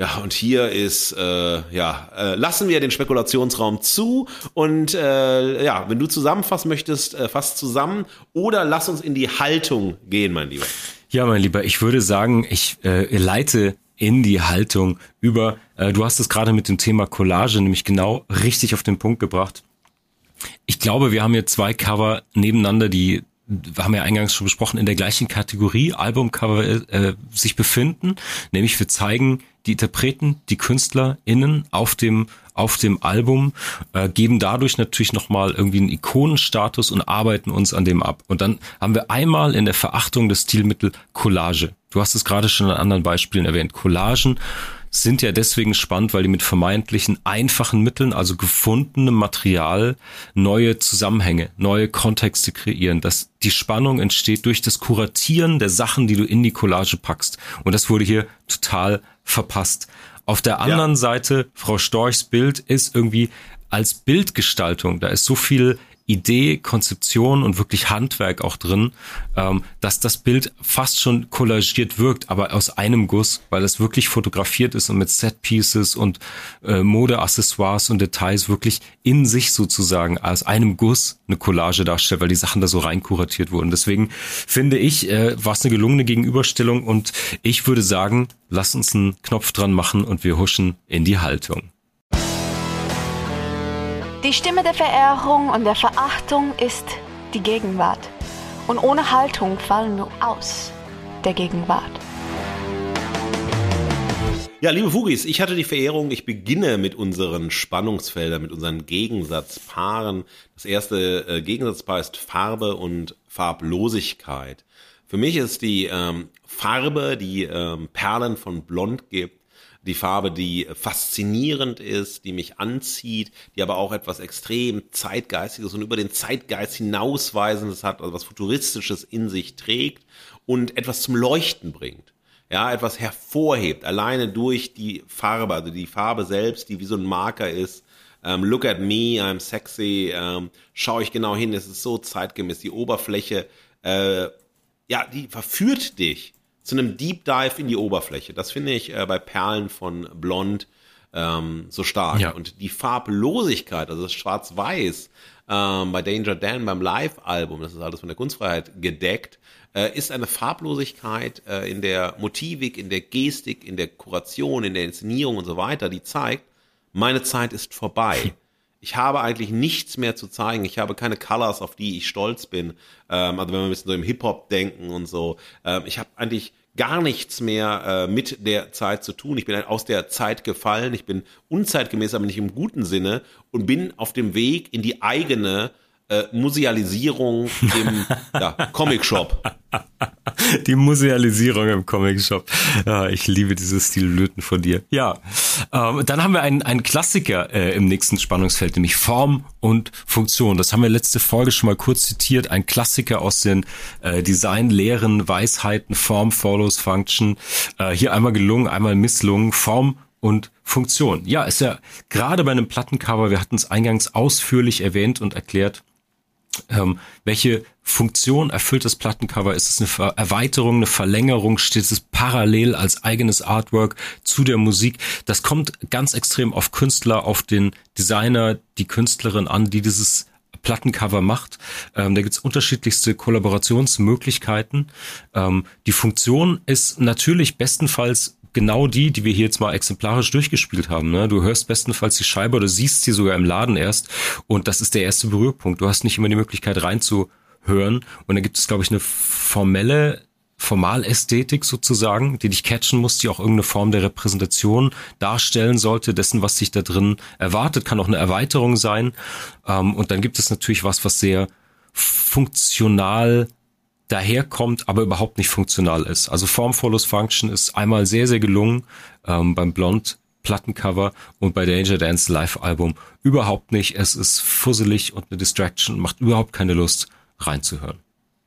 Ja, und hier ist, äh, ja, äh, lassen wir den Spekulationsraum zu und äh, ja, wenn du zusammenfassen möchtest, äh, fass zusammen oder lass uns in die Haltung gehen, mein Lieber. Ja, mein Lieber, ich würde sagen, ich äh, leite in die Haltung über, äh, du hast es gerade mit dem Thema Collage nämlich genau richtig auf den Punkt gebracht. Ich glaube, wir haben hier zwei Cover nebeneinander, die wir haben ja eingangs schon besprochen, in der gleichen Kategorie Albumcover äh, sich befinden. Nämlich wir zeigen die Interpreten, die KünstlerInnen auf dem, auf dem Album, äh, geben dadurch natürlich nochmal irgendwie einen Ikonenstatus und arbeiten uns an dem ab. Und dann haben wir einmal in der Verachtung des Stilmittel Collage. Du hast es gerade schon an anderen Beispielen erwähnt. Collagen sind ja deswegen spannend, weil die mit vermeintlichen einfachen Mitteln, also gefundenem Material, neue Zusammenhänge, neue Kontexte kreieren. Dass die Spannung entsteht durch das Kuratieren der Sachen, die du in die Collage packst. Und das wurde hier total verpasst. Auf der anderen ja. Seite, Frau Storchs Bild ist irgendwie als Bildgestaltung, da ist so viel Idee, Konzeption und wirklich Handwerk auch drin, ähm, dass das Bild fast schon kollagiert wirkt, aber aus einem Guss, weil es wirklich fotografiert ist und mit Set-Pieces und äh, Modeaccessoires und Details wirklich in sich sozusagen aus einem Guss eine Collage darstellt, weil die Sachen da so rein kuratiert wurden. Deswegen finde ich, äh, war es eine gelungene Gegenüberstellung und ich würde sagen, lass uns einen Knopf dran machen und wir huschen in die Haltung. Die Stimme der Verehrung und der Verachtung ist die Gegenwart. Und ohne Haltung fallen wir aus der Gegenwart. Ja, liebe Fugis, ich hatte die Verehrung, ich beginne mit unseren Spannungsfeldern, mit unseren Gegensatzpaaren. Das erste äh, Gegensatzpaar ist Farbe und Farblosigkeit. Für mich ist die ähm, Farbe, die ähm, Perlen von Blond gibt, Die Farbe, die faszinierend ist, die mich anzieht, die aber auch etwas extrem Zeitgeistiges und über den Zeitgeist hinausweisendes hat, also was Futuristisches in sich trägt und etwas zum Leuchten bringt. Ja, etwas hervorhebt, alleine durch die Farbe, also die Farbe selbst, die wie so ein Marker ist, ähm, look at me, I'm sexy, ähm, schau ich genau hin, es ist so zeitgemäß. Die Oberfläche, äh, ja, die verführt dich zu einem Deep Dive in die Oberfläche. Das finde ich äh, bei Perlen von Blond ähm, so stark. Ja. Und die Farblosigkeit, also das Schwarz-Weiß ähm, bei Danger Dan beim Live-Album, das ist alles von der Kunstfreiheit gedeckt, äh, ist eine Farblosigkeit äh, in der Motivik, in der Gestik, in der Kuration, in der Inszenierung und so weiter, die zeigt, meine Zeit ist vorbei. Ich habe eigentlich nichts mehr zu zeigen. Ich habe keine Colors, auf die ich stolz bin. Ähm, also wenn wir ein bisschen so im Hip-Hop denken und so. Ähm, ich habe eigentlich gar nichts mehr äh, mit der Zeit zu tun. Ich bin aus der Zeit gefallen. Ich bin unzeitgemäß, aber nicht im guten Sinne und bin auf dem Weg in die eigene äh, Musealisierung im ja, Comic Shop. Die Musealisierung im Comic Shop. Ja, ich liebe dieses Stillöten von dir. Ja, ähm, dann haben wir einen, einen Klassiker äh, im nächsten Spannungsfeld, nämlich Form und Funktion. Das haben wir letzte Folge schon mal kurz zitiert. Ein Klassiker aus den äh, Designlehren, Weisheiten, Form follows Function. Äh, hier einmal gelungen, einmal misslungen. Form und Funktion. Ja, ist ja gerade bei einem Plattencover, wir hatten es eingangs ausführlich erwähnt und erklärt, ähm, welche Funktion erfüllt das Plattencover? Ist es eine Ver Erweiterung, eine Verlängerung? Steht es parallel als eigenes Artwork zu der Musik? Das kommt ganz extrem auf Künstler, auf den Designer, die Künstlerin an, die dieses Plattencover macht. Ähm, da gibt's unterschiedlichste Kollaborationsmöglichkeiten. Ähm, die Funktion ist natürlich bestenfalls genau die, die wir hier jetzt mal exemplarisch durchgespielt haben. Ne? Du hörst bestenfalls die Scheibe oder siehst sie sogar im Laden erst und das ist der erste Berührpunkt. Du hast nicht immer die Möglichkeit reinzuhören und dann gibt es, glaube ich, eine formelle Formalästhetik sozusagen, die dich catchen muss, die auch irgendeine Form der Repräsentation darstellen sollte, dessen, was sich da drin erwartet, kann auch eine Erweiterung sein. Ähm, und dann gibt es natürlich was, was sehr funktional daherkommt, aber überhaupt nicht funktional ist. Also Form follows Function ist einmal sehr, sehr gelungen ähm, beim Blond Plattencover und bei Danger Dance Live-Album überhaupt nicht. Es ist fusselig und eine Distraction macht überhaupt keine Lust reinzuhören.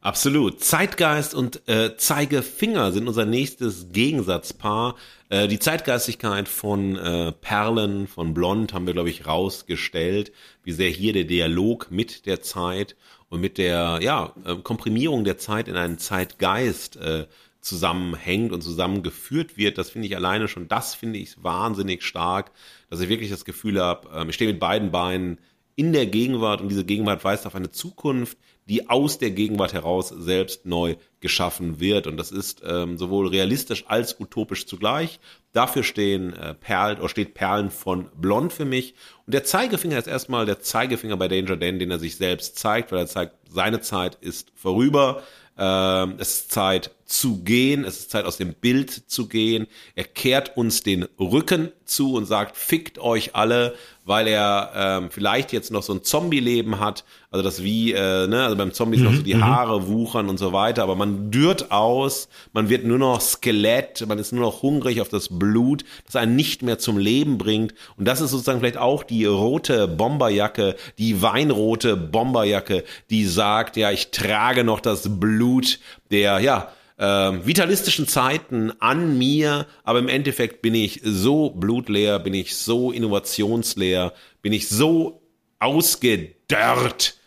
Absolut. Zeitgeist und äh, Zeigefinger sind unser nächstes Gegensatzpaar. Äh, die Zeitgeistigkeit von äh, Perlen, von Blond haben wir, glaube ich, rausgestellt, wie sehr hier der Dialog mit der Zeit und mit der ja, äh, Komprimierung der Zeit in einen Zeitgeist äh, zusammenhängt und zusammengeführt wird, das finde ich alleine schon, das finde ich wahnsinnig stark, dass ich wirklich das Gefühl habe, äh, ich stehe mit beiden Beinen in der Gegenwart und diese Gegenwart weist auf eine Zukunft, die aus der Gegenwart heraus selbst neu geschaffen wird. Und das ist ähm, sowohl realistisch als utopisch zugleich. Dafür stehen äh, Perlen oder steht Perlen von Blond für mich. Und der Zeigefinger ist erstmal der Zeigefinger bei Danger Dan, den er sich selbst zeigt, weil er zeigt, seine Zeit ist vorüber. Ähm, es ist Zeit zu gehen, es ist Zeit aus dem Bild zu gehen. Er kehrt uns den Rücken zu und sagt, fickt euch alle, weil er ähm, vielleicht jetzt noch so ein Zombie-Leben hat, also das wie, äh, ne, also beim Zombie mhm, noch so die mhm. Haare wuchern und so weiter, aber man dürrt aus, man wird nur noch Skelett, man ist nur noch hungrig auf das Blut, das einen nicht mehr zum Leben bringt. Und das ist sozusagen vielleicht auch die rote Bomberjacke, die weinrote Bomberjacke, die sagt, ja, ich trage noch das Blut der, ja, äh, vitalistischen Zeiten an mir, aber im Endeffekt bin ich so blutleer, bin ich so innovationsleer, bin ich so ausgedörrt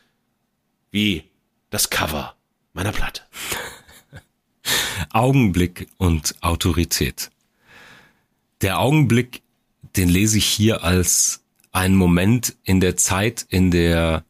wie das Cover meiner Platte. Augenblick und Autorität. Der Augenblick, den lese ich hier als einen Moment in der Zeit, in der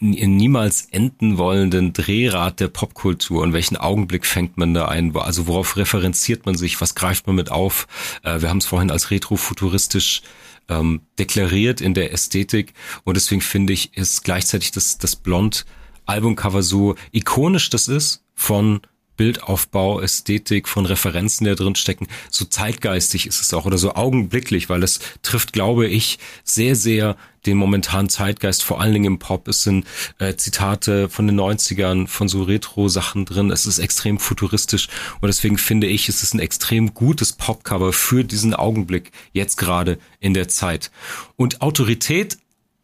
niemals enden wollenden Drehrad der Popkultur und welchen Augenblick fängt man da ein? Also worauf referenziert man sich? Was greift man mit auf? Äh, wir haben es vorhin als retrofuturistisch ähm, deklariert in der Ästhetik und deswegen finde ich, ist gleichzeitig das, das Blond Albumcover so ikonisch das ist von Bildaufbau, Ästhetik, von Referenzen, die da drin stecken. So zeitgeistig ist es auch oder so augenblicklich, weil es trifft, glaube ich, sehr, sehr den momentanen Zeitgeist, vor allen Dingen im Pop. Es sind äh, Zitate von den 90ern, von so Retro-Sachen drin. Es ist extrem futuristisch und deswegen finde ich, es ist ein extrem gutes Popcover für diesen Augenblick, jetzt gerade in der Zeit. Und Autorität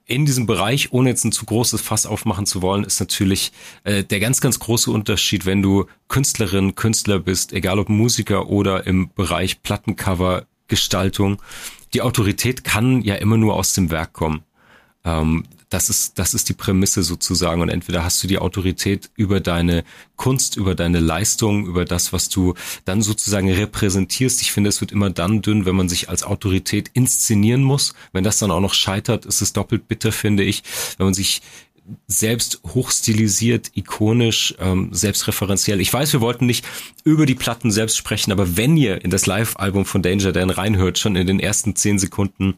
in diesem Bereich, ohne jetzt ein zu großes Fass aufmachen zu wollen, ist natürlich äh, der ganz, ganz große Unterschied, wenn du Künstlerin, Künstler bist, egal ob Musiker oder im Bereich Plattencover, Gestaltung. Die Autorität kann ja immer nur aus dem Werk kommen. Ähm, das ist, das ist die Prämisse sozusagen. Und entweder hast du die Autorität über deine Kunst, über deine Leistung, über das, was du dann sozusagen repräsentierst. Ich finde, es wird immer dann dünn, wenn man sich als Autorität inszenieren muss. Wenn das dann auch noch scheitert, ist es doppelt bitter, finde ich. Wenn man sich selbst hochstilisiert, ikonisch, ähm, selbstreferenziell. Ich weiß, wir wollten nicht über die Platten selbst sprechen, aber wenn ihr in das Live-Album von Danger Dan reinhört, schon in den ersten zehn Sekunden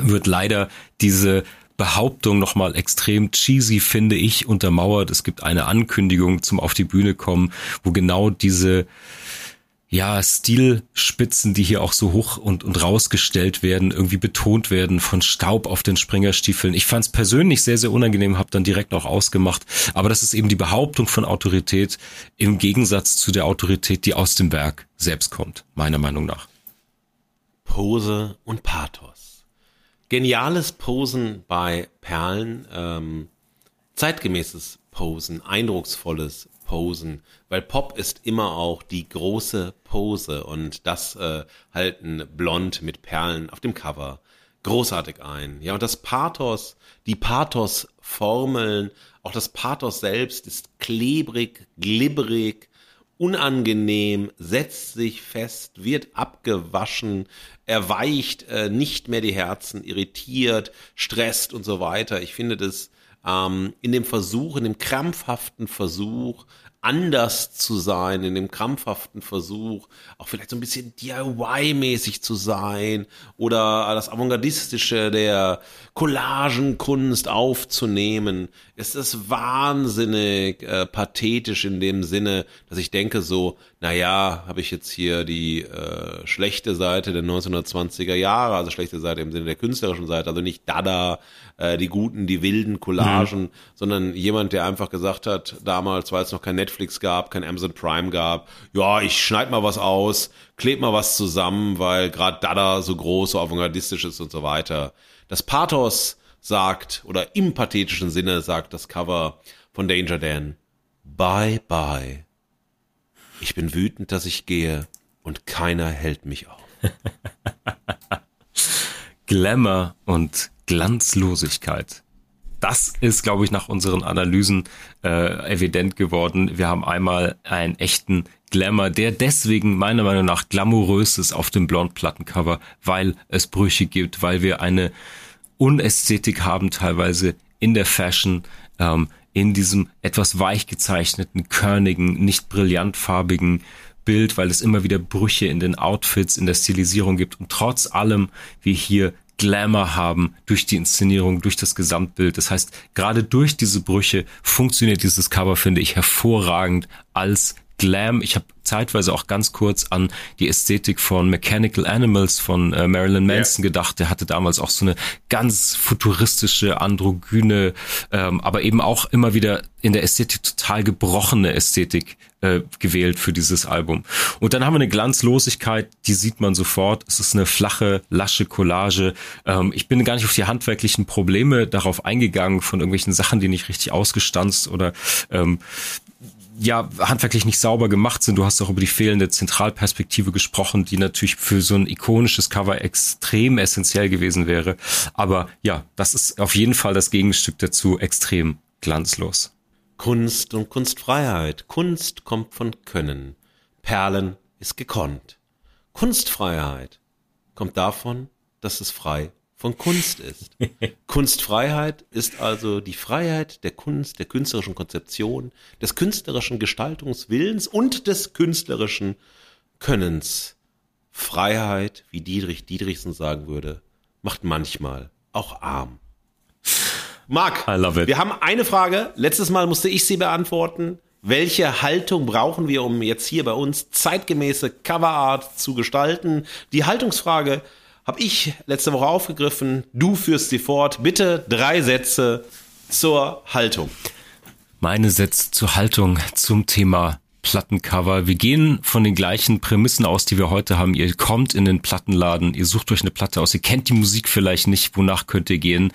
wird leider diese Behauptung nochmal extrem cheesy, finde ich, untermauert. Es gibt eine Ankündigung zum Auf die Bühne kommen, wo genau diese ja, Stilspitzen, die hier auch so hoch und, und rausgestellt werden, irgendwie betont werden von Staub auf den Springerstiefeln. Ich fand es persönlich sehr, sehr unangenehm, habe dann direkt auch ausgemacht. Aber das ist eben die Behauptung von Autorität im Gegensatz zu der Autorität, die aus dem Werk selbst kommt, meiner Meinung nach. Pose und Pathos geniales Posen bei Perlen, ähm, zeitgemäßes Posen, eindrucksvolles Posen, weil Pop ist immer auch die große Pose und das äh, halten blond mit Perlen auf dem Cover großartig ein. Ja, und das Pathos, die Pathos-Formeln, auch das Pathos selbst ist klebrig, glibberig, unangenehm, setzt sich fest, wird abgewaschen, erweicht äh, nicht mehr die Herzen, irritiert, stresst und so weiter. Ich finde das ähm, in dem Versuch, in dem krampfhaften Versuch, anders zu sein, in dem krampfhaften Versuch, auch vielleicht so ein bisschen DIY-mäßig zu sein oder das Avantgardistische der Collagenkunst aufzunehmen, ist es wahnsinnig äh, pathetisch in dem Sinne, dass ich denke so, naja, habe ich jetzt hier die äh, schlechte Seite der 1920er Jahre, also schlechte Seite im Sinne der künstlerischen Seite, also nicht Dada, äh, die guten, die wilden Collagen, mhm. sondern jemand, der einfach gesagt hat, damals, weil es noch kein Netflix gab, kein Amazon Prime gab, ja, ich schneid mal was aus, kleb mal was zusammen, weil gerade Dada so groß, so avantgardistisch ist und so weiter. Das Pathos sagt, oder im pathetischen Sinne sagt das Cover von Danger Dan, bye bye. Ich bin wütend, dass ich gehe und keiner hält mich auf. Glamour und Glanzlosigkeit. Das ist, glaube ich, nach unseren Analysen äh, evident geworden. Wir haben einmal einen echten Glamour, der deswegen meiner Meinung nach glamourös ist auf dem Blondplattencover, weil es Brüche gibt, weil wir eine Unästhetik haben teilweise in der Fashion, ähm, in diesem etwas weich gezeichneten, körnigen, nicht brillantfarbigen Bild, weil es immer wieder Brüche in den Outfits, in der Stilisierung gibt und trotz allem wir hier Glamour haben durch die Inszenierung, durch das Gesamtbild. Das heißt, gerade durch diese Brüche funktioniert dieses Cover, finde ich, hervorragend als Glam. Ich habe zeitweise auch ganz kurz an die Ästhetik von Mechanical Animals von äh, Marilyn Manson yeah. gedacht. Der hatte damals auch so eine ganz futuristische, androgyne, ähm, aber eben auch immer wieder in der Ästhetik total gebrochene Ästhetik äh, gewählt für dieses Album. Und dann haben wir eine Glanzlosigkeit, die sieht man sofort. Es ist eine flache, lasche Collage. Ähm, ich bin gar nicht auf die handwerklichen Probleme darauf eingegangen von irgendwelchen Sachen, die nicht richtig ausgestanzt oder ähm, ja handwerklich nicht sauber gemacht sind. Du hast auch über die fehlende Zentralperspektive gesprochen, die natürlich für so ein ikonisches Cover extrem essentiell gewesen wäre. Aber ja, das ist auf jeden Fall das Gegenstück dazu extrem glanzlos. Kunst und Kunstfreiheit. Kunst kommt von Können. Perlen ist gekonnt. Kunstfreiheit kommt davon, dass es frei von Kunst ist. Kunstfreiheit ist also die Freiheit der Kunst, der künstlerischen Konzeption, des künstlerischen Gestaltungswillens und des künstlerischen Könnens. Freiheit, wie Dietrich Dietrichsen sagen würde, macht manchmal auch arm. Marc, wir haben eine Frage. Letztes Mal musste ich sie beantworten. Welche Haltung brauchen wir, um jetzt hier bei uns zeitgemäße Coverart zu gestalten? Die Haltungsfrage habe ich letzte Woche aufgegriffen. Du führst sie fort. Bitte drei Sätze zur Haltung. Meine Sätze zur Haltung zum Thema Plattencover. Wir gehen von den gleichen Prämissen aus, die wir heute haben. Ihr kommt in den Plattenladen, ihr sucht euch eine Platte aus, ihr kennt die Musik vielleicht nicht, wonach könnt ihr gehen.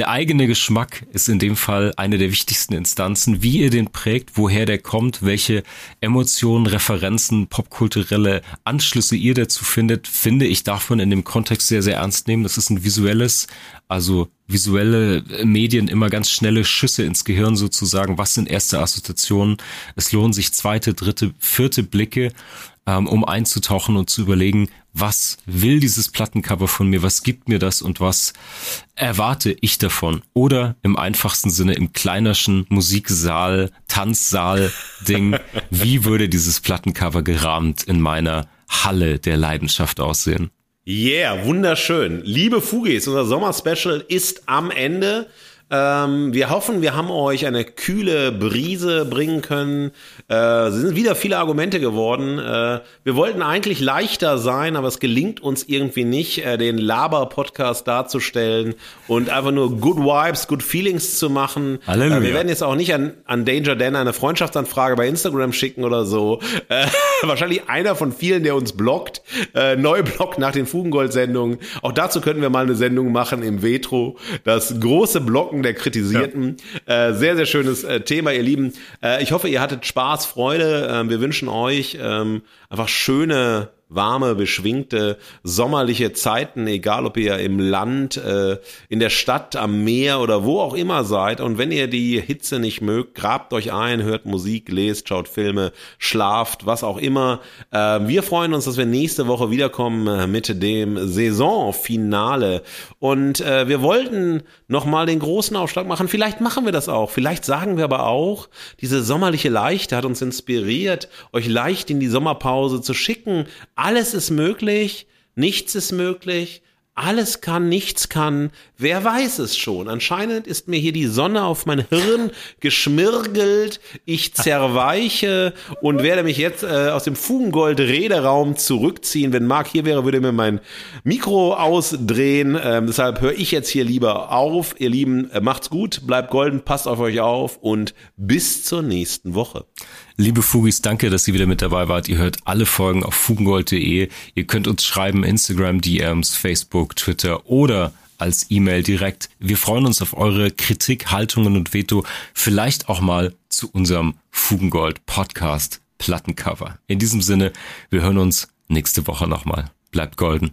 Der eigene Geschmack ist in dem Fall eine der wichtigsten Instanzen, wie ihr den prägt, woher der kommt, welche Emotionen, Referenzen, popkulturelle Anschlüsse ihr dazu findet, finde ich, man in dem Kontext sehr, sehr ernst nehmen. Das ist ein visuelles, also visuelle Medien immer ganz schnelle Schüsse ins Gehirn sozusagen. Was sind erste Assoziationen? Es lohnen sich zweite, dritte, vierte Blicke ähm, um einzutauchen und zu überlegen, was will dieses Plattencover von mir, was gibt mir das und was erwarte ich davon? Oder im einfachsten Sinne im kleinerschen Musiksaal, Tanzsaal Ding, wie würde dieses Plattencover gerahmt in meiner Halle der Leidenschaft aussehen? Yeah, wunderschön. Liebe Fugis, unser Sommerspecial ist am Ende. Ähm, wir hoffen, wir haben euch eine kühle Brise bringen können. Äh, es sind wieder viele Argumente geworden. Äh, wir wollten eigentlich leichter sein, aber es gelingt uns irgendwie nicht, äh, den Laber-Podcast darzustellen und einfach nur Good Vibes, Good Feelings zu machen. Halleluja. Äh, wir werden jetzt auch nicht an, an Danger Dan eine Freundschaftsanfrage bei Instagram schicken oder so. Wahrscheinlich einer von vielen, der uns blockt. Äh, neu blockt nach den Fugengold-Sendungen. Auch dazu könnten wir mal eine Sendung machen im Vetro. Das große Blocken der Kritisierten. Ja. Äh, sehr, sehr schönes äh, Thema, ihr Lieben. Äh, ich hoffe, ihr hattet Spaß, Freude. Ähm, wir wünschen euch ähm, einfach schöne warme, beschwingte, sommerliche Zeiten, egal ob ihr im Land, äh, in der Stadt, am Meer oder wo auch immer seid. Und wenn ihr die Hitze nicht mögt, grabt euch ein, hört Musik, lest, schaut Filme, schlaft, was auch immer. Äh, wir freuen uns, dass wir nächste Woche wiederkommen äh, mit dem Saisonfinale. Und äh, wir wollten nochmal den großen Aufschlag machen. Vielleicht machen wir das auch. Vielleicht sagen wir aber auch, diese sommerliche Leichte hat uns inspiriert, euch leicht in die Sommerpause zu schicken alles ist möglich, nichts ist möglich, alles kann, nichts kann. Wer weiß es schon? Anscheinend ist mir hier die Sonne auf mein Hirn geschmirgelt. Ich zerweiche und werde mich jetzt äh, aus dem Fugengold-Rederaum zurückziehen. Wenn Marc hier wäre, würde mir mein Mikro ausdrehen. Ähm, deshalb höre ich jetzt hier lieber auf. Ihr Lieben, äh, macht's gut, bleibt golden, passt auf euch auf und bis zur nächsten Woche. Liebe Fugis, danke, dass ihr wieder mit dabei wart. Ihr hört alle Folgen auf fugengold.de. Ihr könnt uns schreiben, Instagram, DMs, Facebook, Twitter oder als E-Mail direkt. Wir freuen uns auf eure Kritik, Haltungen und Veto. Vielleicht auch mal zu unserem Fugengold Podcast Plattencover. In diesem Sinne, wir hören uns nächste Woche nochmal. Bleibt golden.